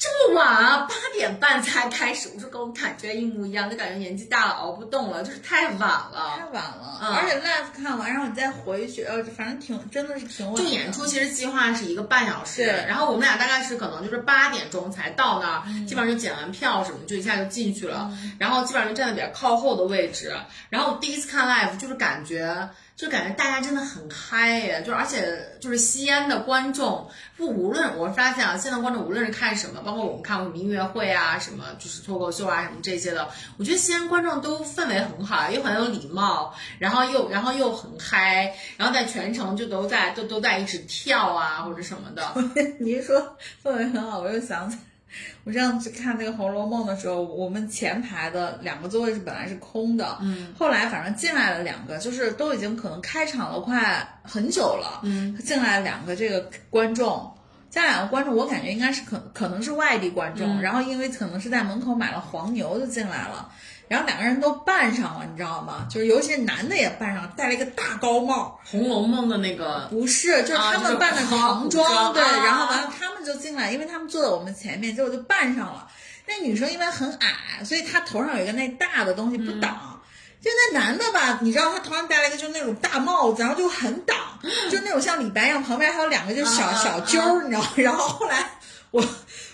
这么晚啊，八点半才开始。我说跟我感觉一模一样，就感觉年纪大了熬不动了，就是太晚了太。晚了，嗯而且 live 看完，然后你再回去，呃，反正挺真的是挺晚的。就演出其实计划是一个半小时，然后我们俩大概是可能就是八点钟才到那儿，基本上就检完票什么，就一下就进去了，然后基本上就站在比较靠后的位置。然后我第一次看 live 就是感觉。就感觉大家真的很嗨耶，就而且就是西安的观众，不无论我发现啊，现在观众无论是看什么，包括我们看我们音乐会啊，什么就是脱口秀啊什么这些的，我觉得西安观众都氛围很好，又很有礼貌，然后又然后又很嗨，然后在全程就都在都都在一直跳啊或者什么的。[LAUGHS] 你一说氛围很好，我又想起来 [LAUGHS] 我上次看那个《红楼梦》的时候，我们前排的两个座位是本来是空的，嗯，后来反正进来了两个，就是都已经可能开场了快很久了，嗯，进来了两个这个观众。加两个观众，我感觉应该是可可能是外地观众，然后因为可能是在门口买了黄牛就进来了，然后两个人都扮上了，你知道吗？就是尤其是男的也扮上，戴了一个大高帽，《红楼梦》的那个不是，就是他们扮的唐装，对，然后完了他们就进来，因为他们坐在我们前面，结果就扮上了。那女生因为很矮，所以她头上有一个那大的东西不挡。就那男的吧，你知道他头上戴了一个就那种大帽子，然后就很挡，[LAUGHS] 就那种像李白一样，旁边还有两个就小小揪儿，你知道。[LAUGHS] 然后后来我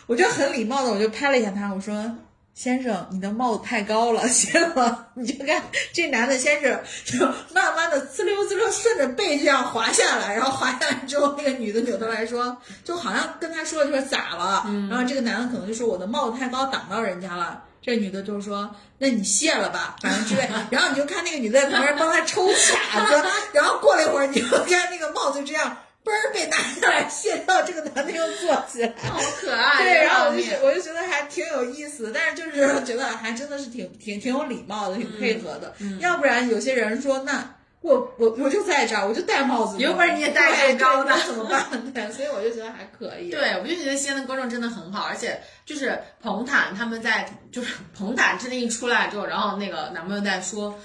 我就很礼貌的我就拍了一下他，我说先生，你的帽子太高了，[LAUGHS] 行了？你就看这男的先是就 [LAUGHS] 慢慢的滋溜滋溜顺着背这样滑下来，然后滑下来之后，那个女的扭头来说，就好像跟他说就说咋了？然后这个男的可能就说我的帽子太高挡到人家了。这女的就说：“那你卸了吧，[LAUGHS] 反正之类。”然后你就看那个女的在旁边帮他抽卡子，然后过了一会儿，你就看那个帽子就这样嘣儿被拿下来卸掉，这个男的又坐起来，好可爱。对，然后我就我就觉得还挺有意思，但是就是觉得还真的是挺挺挺有礼貌的，挺配合的。要不然有些人说那。我我我就在这儿，我就戴帽子，有本事你也戴太高的怎么办？[LAUGHS] 对，所以我就觉得还可以。对，我就觉得西安的观众真的很好，而且就是彭坦他们在，就是彭坦真的一出来之后，然后那个男朋友在说。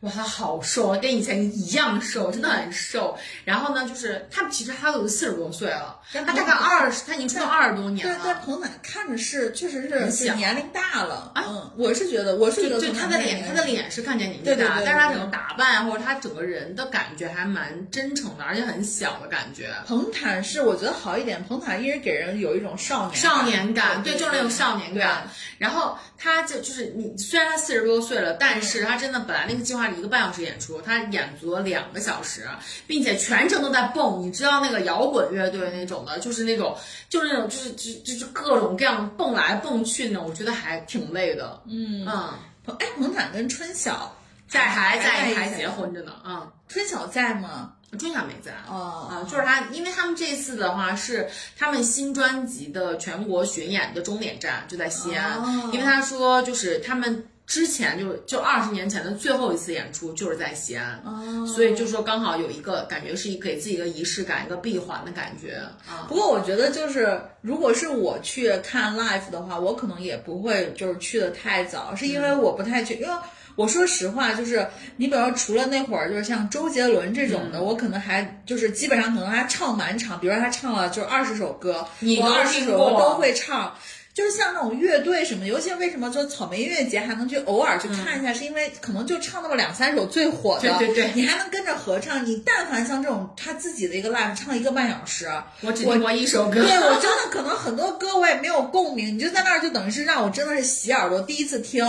哇，他好瘦，跟以前一样瘦，真的很瘦。然后呢，就是他其实他都四十多岁了，他大概二十，他已经出道二十多年了。对，在彭坦看着是，确实是年龄大了。嗯，我是觉得，我是觉得，就他的脸，他的脸是看见年纪大，但是他整个打扮或者他整个人的感觉还蛮真诚的，而且很小的感觉。彭坦是我觉得好一点，彭坦一直给人有一种少年少年感，对，就是那种少年感。然后他就就是你，虽然他四十多岁了，但是他真的本来那个计划。一个半小时演出，他演足了两个小时，并且全程都在蹦。你知道那个摇滚乐队那种的，就是那种，就是那种，就是就就是各种各样蹦来蹦去那种，我觉得还挺累的。嗯嗯，哎，彭坦跟春晓在还在还结婚着呢。嗯，春晓在吗？春晓没在。哦啊，就是他，因为他们这次的话是他们新专辑的全国巡演的终点站就在西安，因为他说就是他们。之前就就二十年前的最后一次演出就是在西安，所以就说刚好有一个感觉是一给自己一个仪式感，一个闭环的感觉啊。不过我觉得就是如果是我去看 live 的话，我可能也不会就是去的太早，是因为我不太去，因为我说实话，就是你比如说除了那会儿就是像周杰伦这种的，我可能还就是基本上可能他唱满场，比如说他唱了就二十首歌，我二十首歌都会唱。就是像那种乐队什么，尤其为什么说草莓音乐节还能去偶尔去看一下，是因为可能就唱那么两三首最火的，对对对，你还能跟着合唱。你但凡像这种他自己的一个 live 唱一个半小时，我只听过一首歌，对我真的可能很多歌我也没有共鸣，你就在那儿就等于是让我真的是洗耳朵，第一次听。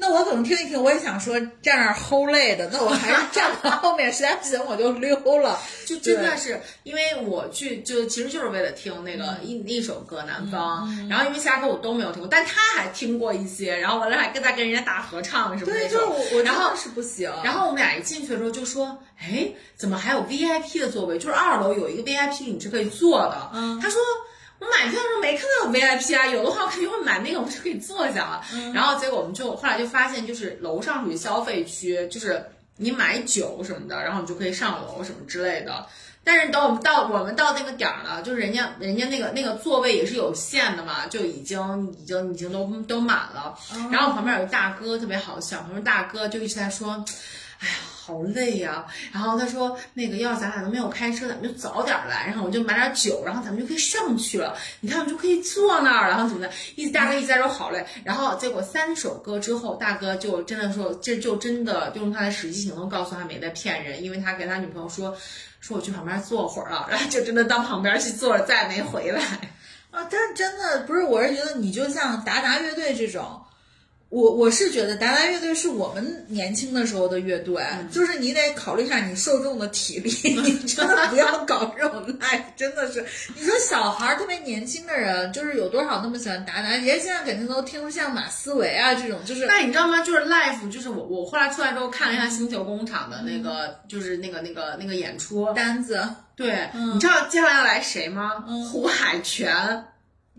那我可能听一听，我也想说站那儿齁累的，那我还是站到 [LAUGHS] 后面，实在不行我就溜了。就真的是因为我去，就其实就是为了听那个一一首歌《南方》，然后因为其他歌我都没有听过，但他还听过一些，然后完了还跟他跟人家打合唱什么那种。然后是不行。然后我们俩一进去的时候就说：“哎，怎么还有 VIP 的座位？就是二楼有一个 VIP，你是可以坐的。”嗯，他说。我买票的时候没看到有 VIP 啊，有的话我肯定会买那个，我就可以坐下了。然后结果我们就后来就发现，就是楼上属于消费区，就是你买酒什么的，然后你就可以上楼什么之类的。但是等我们到我们到那个点儿了，就是人家人家那个那个座位也是有限的嘛，就已经已经已经都都满了。然后旁边有个大哥特别好笑，旁边大哥就一直在说，哎呀。好累呀，然后他说那个要是咱俩都没有开车，咱们就早点来，然后我就买点酒，然后咱们就可以上去了。你看，我就可以坐那儿，然后怎么的？一大哥一直在说好嘞，然后结果三首歌之后，大哥就真的说，这就真的用他的实际行动告诉他没在骗人，因为他跟他女朋友说，说我去旁边坐会儿了，然后就真的到旁边去坐了，再也没回来。啊，但真的不是，我是觉得你就像达达乐队这种。我我是觉得达达乐队是我们年轻的时候的乐队，就是你得考虑一下你受众的体力，[LAUGHS] 你真的不要搞这种 live，真的是。你说小孩儿特别年轻的人，就是有多少那么喜欢达达？人家现在肯定都听像马思唯啊这种，就是。那你知道吗？就是 live，就是我我后来出来之后看了一下星球工厂的那个，就是那个那个那个演出单子。对，你知道接下来要来谁吗？胡海泉。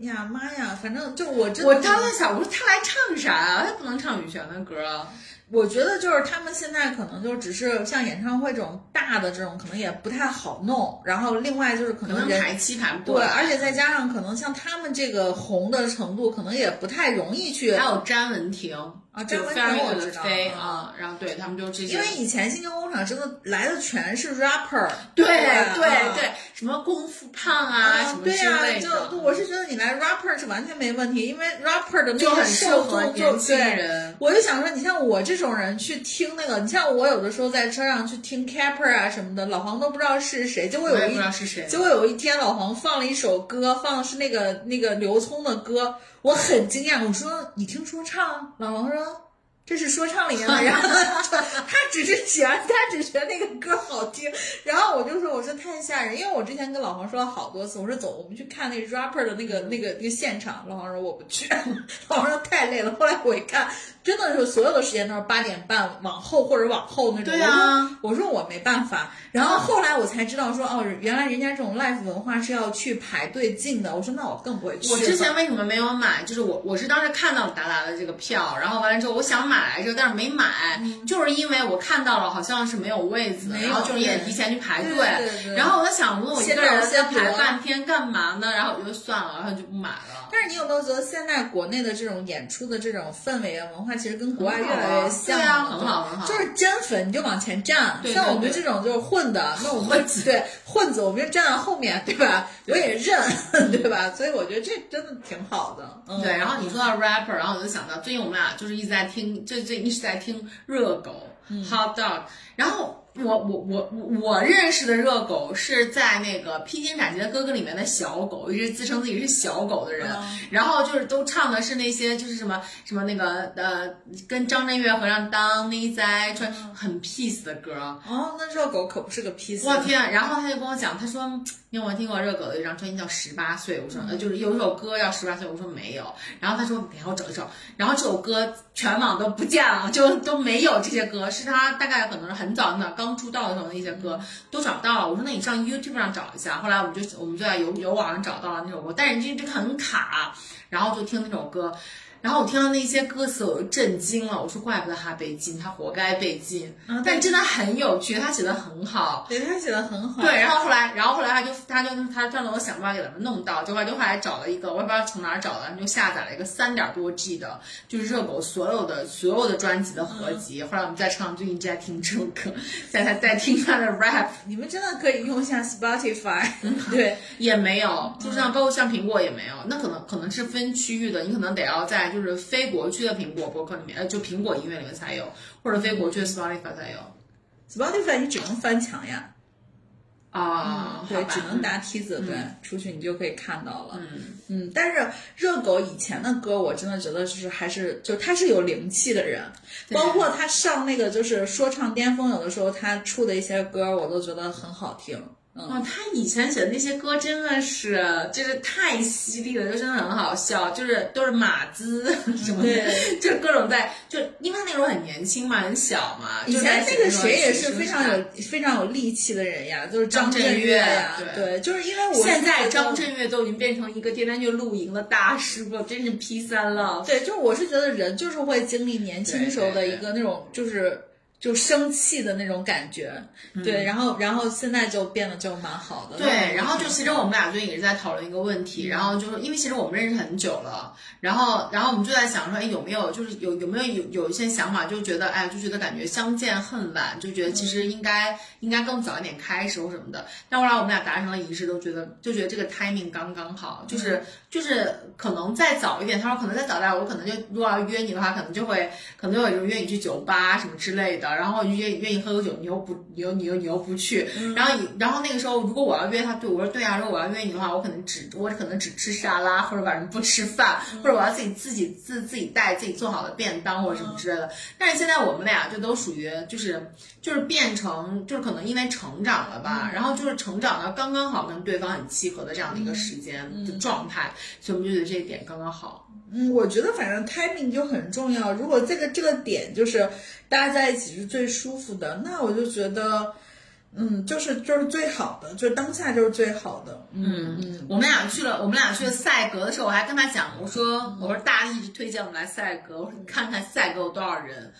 呀妈呀，反正就我真的我当时想，我说他来唱啥啊？他不能唱羽泉的歌啊。我觉得就是他们现在可能就只是像演唱会这种大的这种，可能也不太好弄。然后另外就是可可能人排期排不过对，来，而且再加上可能像他们这个红的程度，可能也不太容易去还有詹雯婷啊詹雯婷我知道飞啊啊，然后对他们就这些，因为以前新疆工厂真的来的全是 rapper，对对对什么功夫胖啊什么之对呀、类的，就我是觉得你来 rapper 是完全没问题，因为 rapper 的那就个很适合受众就年轻对。人。我就想说，你像我这种人去听那个，你像我有的时候在车上去听 Capper 啊什么的，老黄都不知道是谁。结果有一结果有一天老黄放了一首歌，放的是那个那个刘聪的歌，我很惊讶，我说你听说唱？老黄说。这是说唱里面的，然后他只是喜欢，他只觉得那个歌好听，然后我就说，我说太吓人，因为我之前跟老黄说了好多次，我说走，我们去看那个 rapper 的那个那个那个现场，老黄说我不去，[LAUGHS] 老黄说太累了。后来我一看，真的是所有的时间都是八点半往后或者往后那种。对啊我说，我没办法。然后后来我才知道说，哦，原来人家这种 live 文化是要去排队进的。我说那我更不会去。我之前为什么没有买？就是我我是当时看到达达的这个票，然后完了之后我想买来着，但是没买，就是因为我看到了好像是没有位子，然后就是也得提前去排队。对对对然后我在想，问我一个人在先排半天干嘛呢？然后我就算了，然后就不买了。但是你有没有觉得现在国内的这种演出的这种氛围啊文化，其实跟国外越来越像了？对啊很好很好就是真粉你就往前站，对像我们这种就是混的，那我们对混子我们就站到后面，对吧？我也认，[LAUGHS] 对吧？所以我觉得这真的挺好的。嗯，对，然后你说到 rapper，然后我就想到最近我们俩就是一直在听，最最一直在听热狗、hot dog，然后。我我我我我认识的热狗是在那个《披荆斩棘的哥哥》里面的小狗，一直自称自己是小狗的人，然后就是都唱的是那些就是什么什么那个呃，跟张震岳合唱《当你在穿》很 peace 的歌，哦，那热狗可不是个 peace 我天！然后他就跟我讲，他说你有没有听过热狗的一张专辑叫《十八岁》？我说呃，就是有一首歌叫《十八岁》，我说没有。然后他说，等一下我找一找。然后这首歌全网都不见了，就都没有这些歌，是他大概可能是很早很早刚出道的时候的一些歌都找不到了。我说那你上 YouTube 上找一下。后来我们就我们就在有有网上找到了那首歌，但是这这个很卡，然后就听那首歌。然后我听到那些歌词，我就震惊了。我说，怪不得他被禁，他活该被禁。嗯但真的很有趣，他写的很好。对他写的很好。对，然后后来，然后后来他就他就他让我想办法给他们弄到，就后来就后来找了一个，我也不知道从哪儿找的，就下载了一个三点多 G 的，就是热狗所有的所有的专辑的合集。后来我们在车上最近就在听这首歌，在在在听他的 rap，你们真的可以用一下 Spotify。[LAUGHS] 对，也没有，就像包括像苹果也没有，那可能可能是分区域的，你可能得要在就是非国区的苹果播客里面，呃，就苹果音乐里面才有，或者非国区的 Spotify 才有。Spotify 你只能翻墙呀。啊、对，只能搭梯子，对，出去你就可以看到了。嗯，嗯，但是热狗以前的歌，我真的觉得就是还是就他是有灵气的人，包括他上那个就是说唱巅峰，有的时候他出的一些歌，我都觉得很好听。嗯，哦，他以前写的那些歌真的是，就是太犀利了，就真的很好笑，就是都是马兹什么的，对就各种在，就因为他那时候很年轻嘛，很小嘛。以前那个谁也是非常有非常有力气的人呀，就是张震震岳呀，对对，就是因为我现在张震岳都已经变成一个天天去露营的大师了，真是 P 三了。对，就是我是觉得人就是会经历年轻时候的一个那种就是。就生气的那种感觉，对，然后然后现在就变得就蛮好的。嗯对，然后就其实我们俩最近也是在讨论一个问题，然后就是因为其实我们认识很久了，然后然后我们就在想说，哎，有没有就是有有没有有有一些想法，就觉得哎，就觉得感觉相见恨晚，就觉得其实应该应该更早一点开始或什么的。但后来我们俩达成了一致，都觉得就觉得这个 timing 刚刚好，就是就是可能再早一点，他说可能再早点，我可能就如果要约你的话，可能就会可能有人约你去酒吧什么之类的，然后约愿意喝个酒，你又不你又你又你又不去，然后你然后那个时候如果我要约他，对我说对啊，如果我要约你的话，我可能只我可能只吃沙拉，或者晚上不吃饭，或者我要自己自己自自己带自己做好的便当或者什么之类的。但是现在我们俩就都属于就是就是变成就是可能因为成长了吧，然后就是成长到刚刚好跟对方很契合的这样的一个时间的状态，所以我们就觉得这一点刚刚好。嗯，我觉得反正 timing 就很重要。如果这个这个点就是大家在一起是最舒服的，那我就觉得，嗯，就是就是最好的，就是当下就是最好的。嗯嗯，我们俩去了，我们俩去了赛格的时候，我还跟他讲，我说我说大家一直推荐我们来赛格，我说你看看赛格有多少人，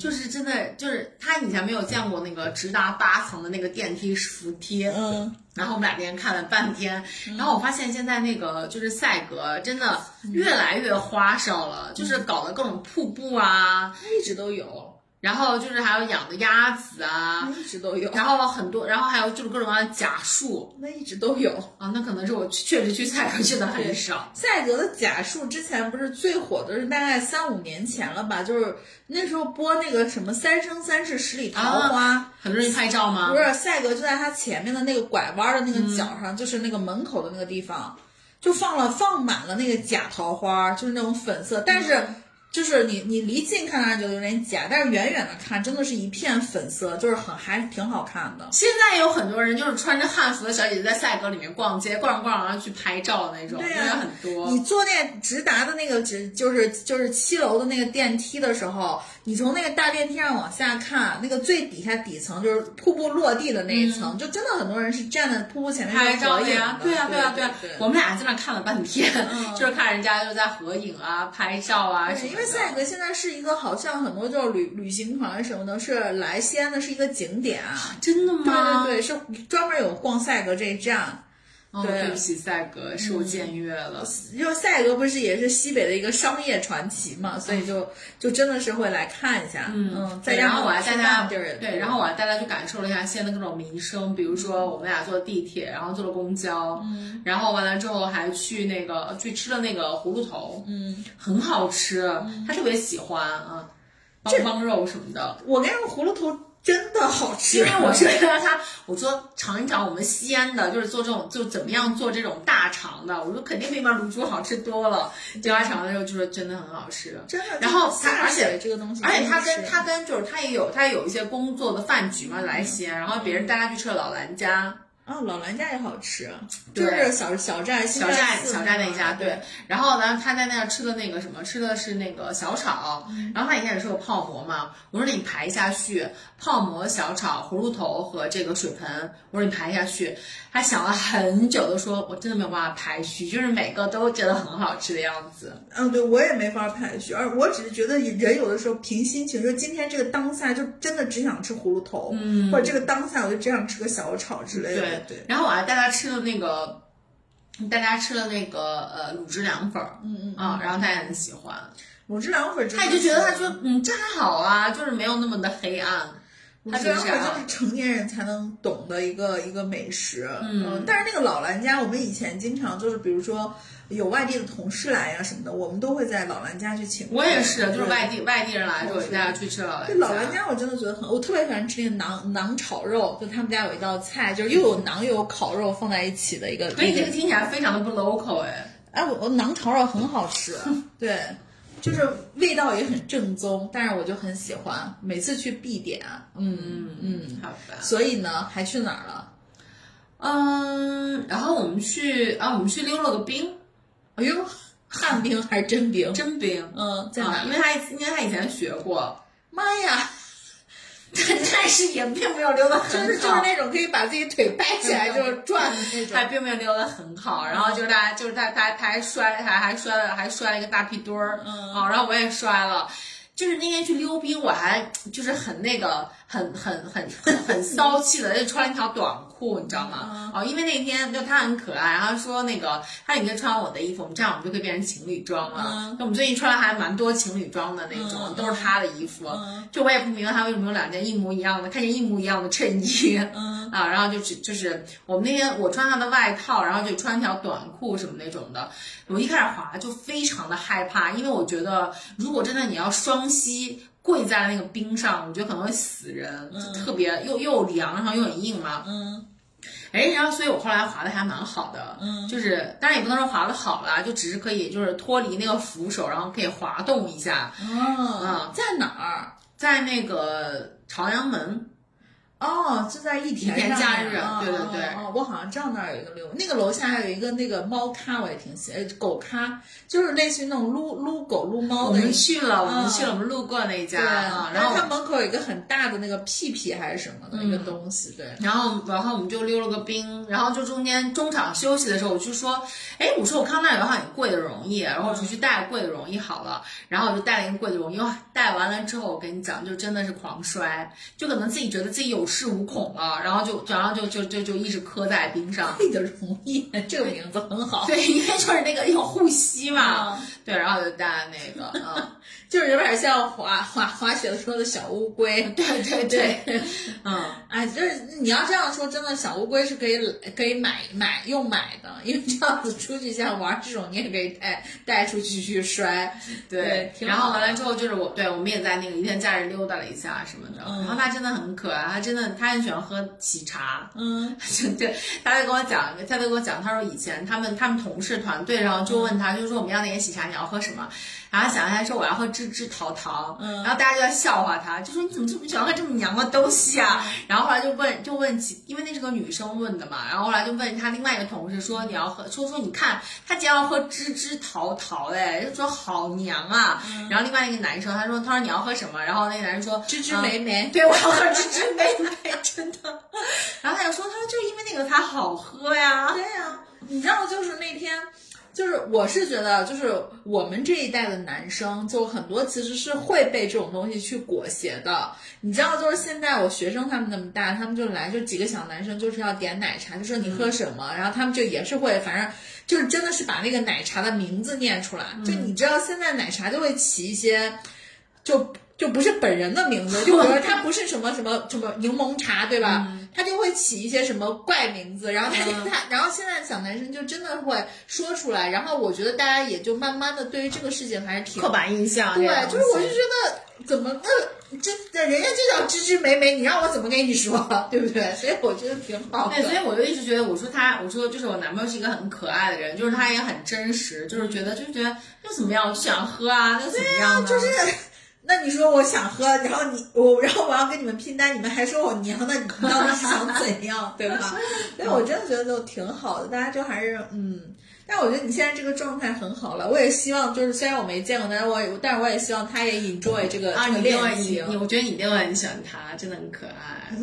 就是真的就是他以前没有见过那个直达八层的那个电梯扶梯，嗯，然后我们俩边看了半天，然后我发现现在那个就是赛格真的越来越花哨了，就是搞的各种瀑布啊，一直都有，然后就是还有养的鸭子啊，一直都有，然后很多，然后还有就是各种各样的假树那一直都有。啊，那可能是我确实去赛格去的很少。赛格的假树之前不是最火的是大概三五年前了吧？就是那时候播那个什么《三生三世十里桃花》很多人拍照吗？不是，赛格就在它前面的那个拐弯的那个角上，就是那个门口的那个地方，就放了放满了那个假桃花，就是那种粉色，但是。就是你，你离近看上去有点假，但是远远的看，真的是一片粉色，就是很还挺好看的。现在有很多人就是穿着汉服的小姐姐在赛格里面逛街，逛着逛着然后去拍照的那种，对呀、很多。你坐那直达的那个直就是就是七楼的那个电梯的时候，你从那个大电梯上往下看，那个最底下底层就是瀑布落地的那一层，就真的很多人是站在瀑布前面拍照的呀。对呀，对呀，对呀。我们俩在那看了半天，[LAUGHS] 就是看人家就在合影啊、拍照啊什么因为赛格现在是一个好像很多就是旅旅行团什么的，是来西安的是一个景点啊。真的吗？对对对，是专门有逛赛格这一站。哦，对不起，赛格受僭越了。因为赛格不是也是西北的一个商业传奇嘛，所以就就真的是会来看一下。嗯，再然后我还带他对，然后我还带他去感受了一下西安的各种民生，比如说我们俩坐地铁，然后坐了公交，嗯，然后完了之后还去那个去吃了那个葫芦头，嗯，很好吃，他特别喜欢啊，棒棒肉什么的。我跟你说，葫芦头。真的好吃，因为我是让他，我说尝一尝我们西安的，就是做这种，就怎么样做这种大肠的。我说肯定比那边卤猪好吃多了。结果尝的时候就说真的很好吃，真的。然后他而且这个东西，而且他跟他跟就是他也有他也有一些工作的饭局嘛来西安，然后别人带他去吃了老兰家。啊，老兰家也好吃，就是小小寨小寨小寨那一家对。然后呢，他在那儿吃的那个什么，吃的是那个小炒。然后他以前也是个泡馍嘛，我说你排一下序，泡馍、小炒、葫芦头和这个水盆，我说你排一下序。他想了很久，都说我真的没有办法排序，就是每个都觉得很好吃的样子。嗯，对我也没法排序，而我只是觉得人有的时候凭心情，就今天这个当下就真的只想吃葫芦头，嗯，或者这个当下我就只想吃个小炒之类的。对对。然后我还带他吃了那个，带他吃了那个呃卤汁凉粉儿，嗯嗯啊，然后他也很喜欢。卤汁凉粉，他也就觉得他说嗯这还好啊，就是没有那么的黑暗。它这样。就是成年人才能懂的一个一个美食，嗯，但是那个老兰家，我们以前经常就是，比如说有外地的同事来呀什么的，我们都会在老兰家去请。我也是，就是外地外地人来的时候，大家去吃老兰。对老兰家，我真的觉得很，我特别喜欢吃那个馕馕炒肉，就他们家有一道菜，就是又有馕又有烤肉放在一起的一个。所以这个听起来非常的不 local 哎。哎，我我馕炒肉很好吃，[LAUGHS] 对。就是味道也很正宗，但是我就很喜欢，每次去必点。嗯嗯嗯，好吧。所以呢，还去哪儿了？嗯，然后我们去啊，我们去溜了个冰。哎呦，旱冰还是真冰？真冰。嗯，在哪？因为他因为他以前学过。妈呀！[LAUGHS] 但是也并没有溜得很好，就是就是那种可以把自己腿掰起来就是转的那种，他并没有溜得很好。然后就是他就是他他他还摔还还摔了还摔了一个大屁墩儿，嗯，啊，然后我也摔了。就是那天去溜冰，我还就是很那个很很很 [LAUGHS] 很很骚气的，就穿了一条短裤，你知道吗？哦，因为那天就他很可爱，然后说那个他你可以穿我的衣服，我们这样我们就可以变成情侣装了。那我们最近穿了还蛮多情侣装的那种，都是他的衣服。就我也不明白他为什么有两件一模一样的，看见一模一样的衬衣。嗯啊，然后就是就是我们那天我穿他的外套，然后就穿条短裤什么那种的。我一开始滑就非常的害怕，因为我觉得如果真的你要双膝跪在那个冰上，我觉得可能会死人，特别又又凉，然后又很硬嘛。嗯，哎，然后所以我后来滑的还蛮好的，嗯，就是当然也不能说滑的好啦，就只是可以就是脱离那个扶手，然后可以滑动一下。嗯，在哪儿？在那个朝阳门。哦，就在一田益田上假日哦对对对哦哦，我好像知道那儿有一个溜，那个楼下还有一个那个猫咖，我也挺喜，呃狗咖，就是类似于那种撸撸狗撸猫的我们。去了，我们嗯去了，我们路过那一家对，啊，然然后后它门口有一个很大的那个屁屁还是什么的一个嗯东西，对。然后，然后我们就溜了个冰，然后就中间中场休息的时候，我就说，哎，我说我看到那有好像有贵的容易，然后我就去带贵的容易好了，然后我就带了一个贵的容易，哇，带完了之后，我跟你讲，就真的是狂摔，就可能自己觉得自己有恃无恐了，然后就，然后就就就就一直磕在冰上。[LAUGHS] 你的容易，这个名字很好。对，因为就是那个要护膝嘛，嗯对，然后就带那个，嗯，[LAUGHS] 就是有点像滑滑滑雪的时候的小乌龟。对对对，嗯，[LAUGHS] 哎，就是你要这样说，真的小乌龟是可以可以买买用买的，因为这样子出去像玩这种，你也可以带带出去去摔。对挺然后完了之后，就是我对我们也在那个一天假日溜达了一下什么的。嗯然后他真的很可爱，他真的他很喜欢喝喜茶。[LAUGHS] 嗯，对，他就跟我讲，他就跟我讲，他说以前他们他们同事团队，然后就问他，就说我们要那个喜茶，你要喝什么？然后他想一下说我要喝芝芝桃桃，嗯然后大家就在笑话他，就说你怎么这么喜欢喝这么娘的东西啊？[LAUGHS] 然后后来就问就问其，因为那是个女生问的嘛，然后后来就问他另外一个同事说你要喝，说说你看他竟然要喝芝芝桃桃嘞，就说好娘啊。然后另外一个男生他说他说你要喝什么？然后那个男生说芝芝嗯美美。对，我要喝芝芝梅梅，[LAUGHS] 真的。然后他就说，他说就因为那个才好喝呀。对呀、你知道，就是那天，就是我是觉得，就是我们这一代的男生，就很多其实是会被这种东西去裹挟的。你知道，就是现在我学生他们那么大，他们就来，就几个小男生就是要点奶茶，就说你喝什么，然后他们就也是会，反正就是真的是把那个奶茶的名字念出来。就你知道，现在奶茶就会起一些，就。就不是本人的名字，就比如说他不是什么什么什么柠檬茶，对吧？他就会起一些什么怪名字，然后他就他，然后现在小男生就真的会说出来，然后我觉得大家也就慢慢的对于这个事情还是挺刻板印象，对，就是我就觉得怎么那这人家就叫芝芝美美，你让我怎么跟你说，对不对？所以我觉得挺好的。对，所以我就一直觉得，我说他，我说就是我男朋友是一个很可爱的人，就是他也很真实，就是觉得就是觉得又怎么样，我就想喝啊，那怎么样呢？就是，那你说我想喝，然后你我，然后我要跟你们拼单，你们还说我娘，那你到底是想怎样，[LAUGHS] 对吧？所以我真的觉得就挺好的，大家就还是嗯。但我觉得你现在这个状态很好了，我也希望就是虽然我没见过，但是我也但是我也希望他也 enjoy 这个、啊，这个你一定会恋情。你，我觉得你一定会很喜欢他，真的很可爱。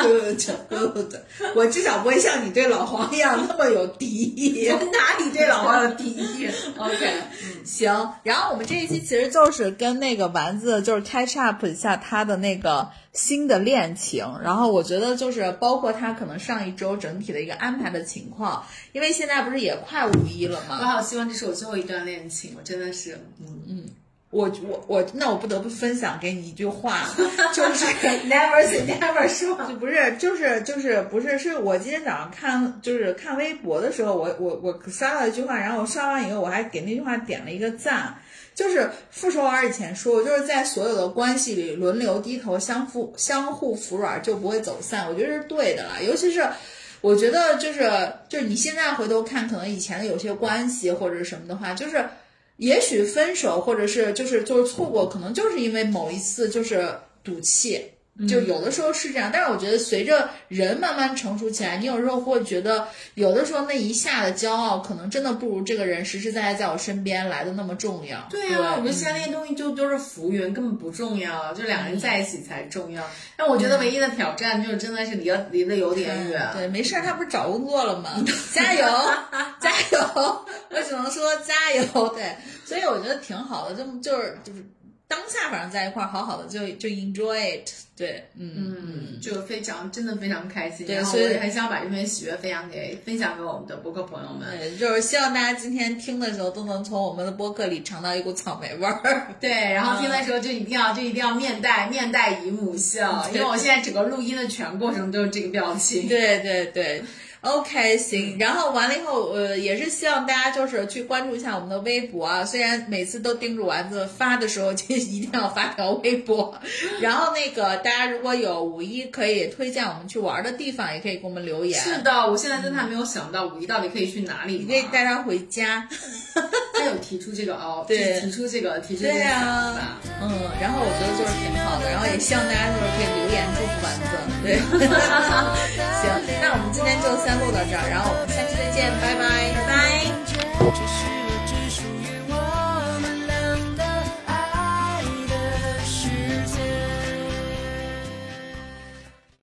good [LAUGHS] good，我至少不会像你对老黄一样那么有敌意。哪里对老黄有敌意？[LAUGHS] OK，行。然后我们这一期其实就是跟那个丸子就是 catch up 一下他的那个新的恋情，然后我觉得就是包括他可能上一周整体的一个安排的情况，因为现在不是也快五一了我吗？好希望这是我最后一段恋情，我真的是，[LAUGHS] 嗯嗯我我我，那我不得不分享给你一句话，就是，[LAUGHS] never say never 是吗？就不是，就是就是不是，是我今天早上看就是看微博的时候，我我我刷到一句话，然后我刷完以后，我还给那句话点了一个赞。就是傅首尔以前说，就是在所有的关系里轮流低头，相互相互服软，就不会走散。我觉得是对的啦，尤其是。我觉得就是就是你现在回头看，可能以前的有些关系或者什么的话，就是也许分手或者是就是就是错过，可能就是因为某一次就是赌气，就有的时候是这样。但是我觉得随着人慢慢成熟起来，你有时候会觉得，有的时候那一下的骄傲，可能真的不如这个人实实在在在我身边来的那么重要。对呀、我觉得现在那些东西就都是浮云，根本不重要，就两个人在一起才重要。但我觉得唯一的挑战就是真的是离了离得有点远。对，没事儿，他不是找工作了吗？[LAUGHS] 加油，加油！[LAUGHS] 我只能说加油。对，所以我觉得挺好的，就就是就是当下，反正在一块儿好好的就就 enjoy it。对，嗯嗯，就非常真的非常开心，然后对所以我也很想把这份喜悦分享给分享给我们的播客朋友们。对，就是希望大家今天听的时候都能从我们的播客里尝到一股草莓味儿。[LAUGHS] 对，然后听的时候就一定要就一定要面带面带姨母笑，因为我现在整个录音的全过程都是这个表情。对对对。OK，行，然后完了以后，呃，也是希望大家就是去关注一下我们的微博啊。虽然每次都叮嘱丸子发的时候就一定要发条微博，[LAUGHS] 然后那个大家如果有五一可以推荐我们去玩的地方，也可以给我们留言。是的，我现在真的还没有想到五一到底可以去哪里。你可以带他回家。他有提出这个哦，[LAUGHS] 对，提出这个，提出这个想法、嗯，然后我觉得就是挺好的，然后也希望大家就是可以留言祝福丸子。对，[LAUGHS] 行，那我们今天就先。录到这儿，然后我们下期再见，拜拜，拜拜。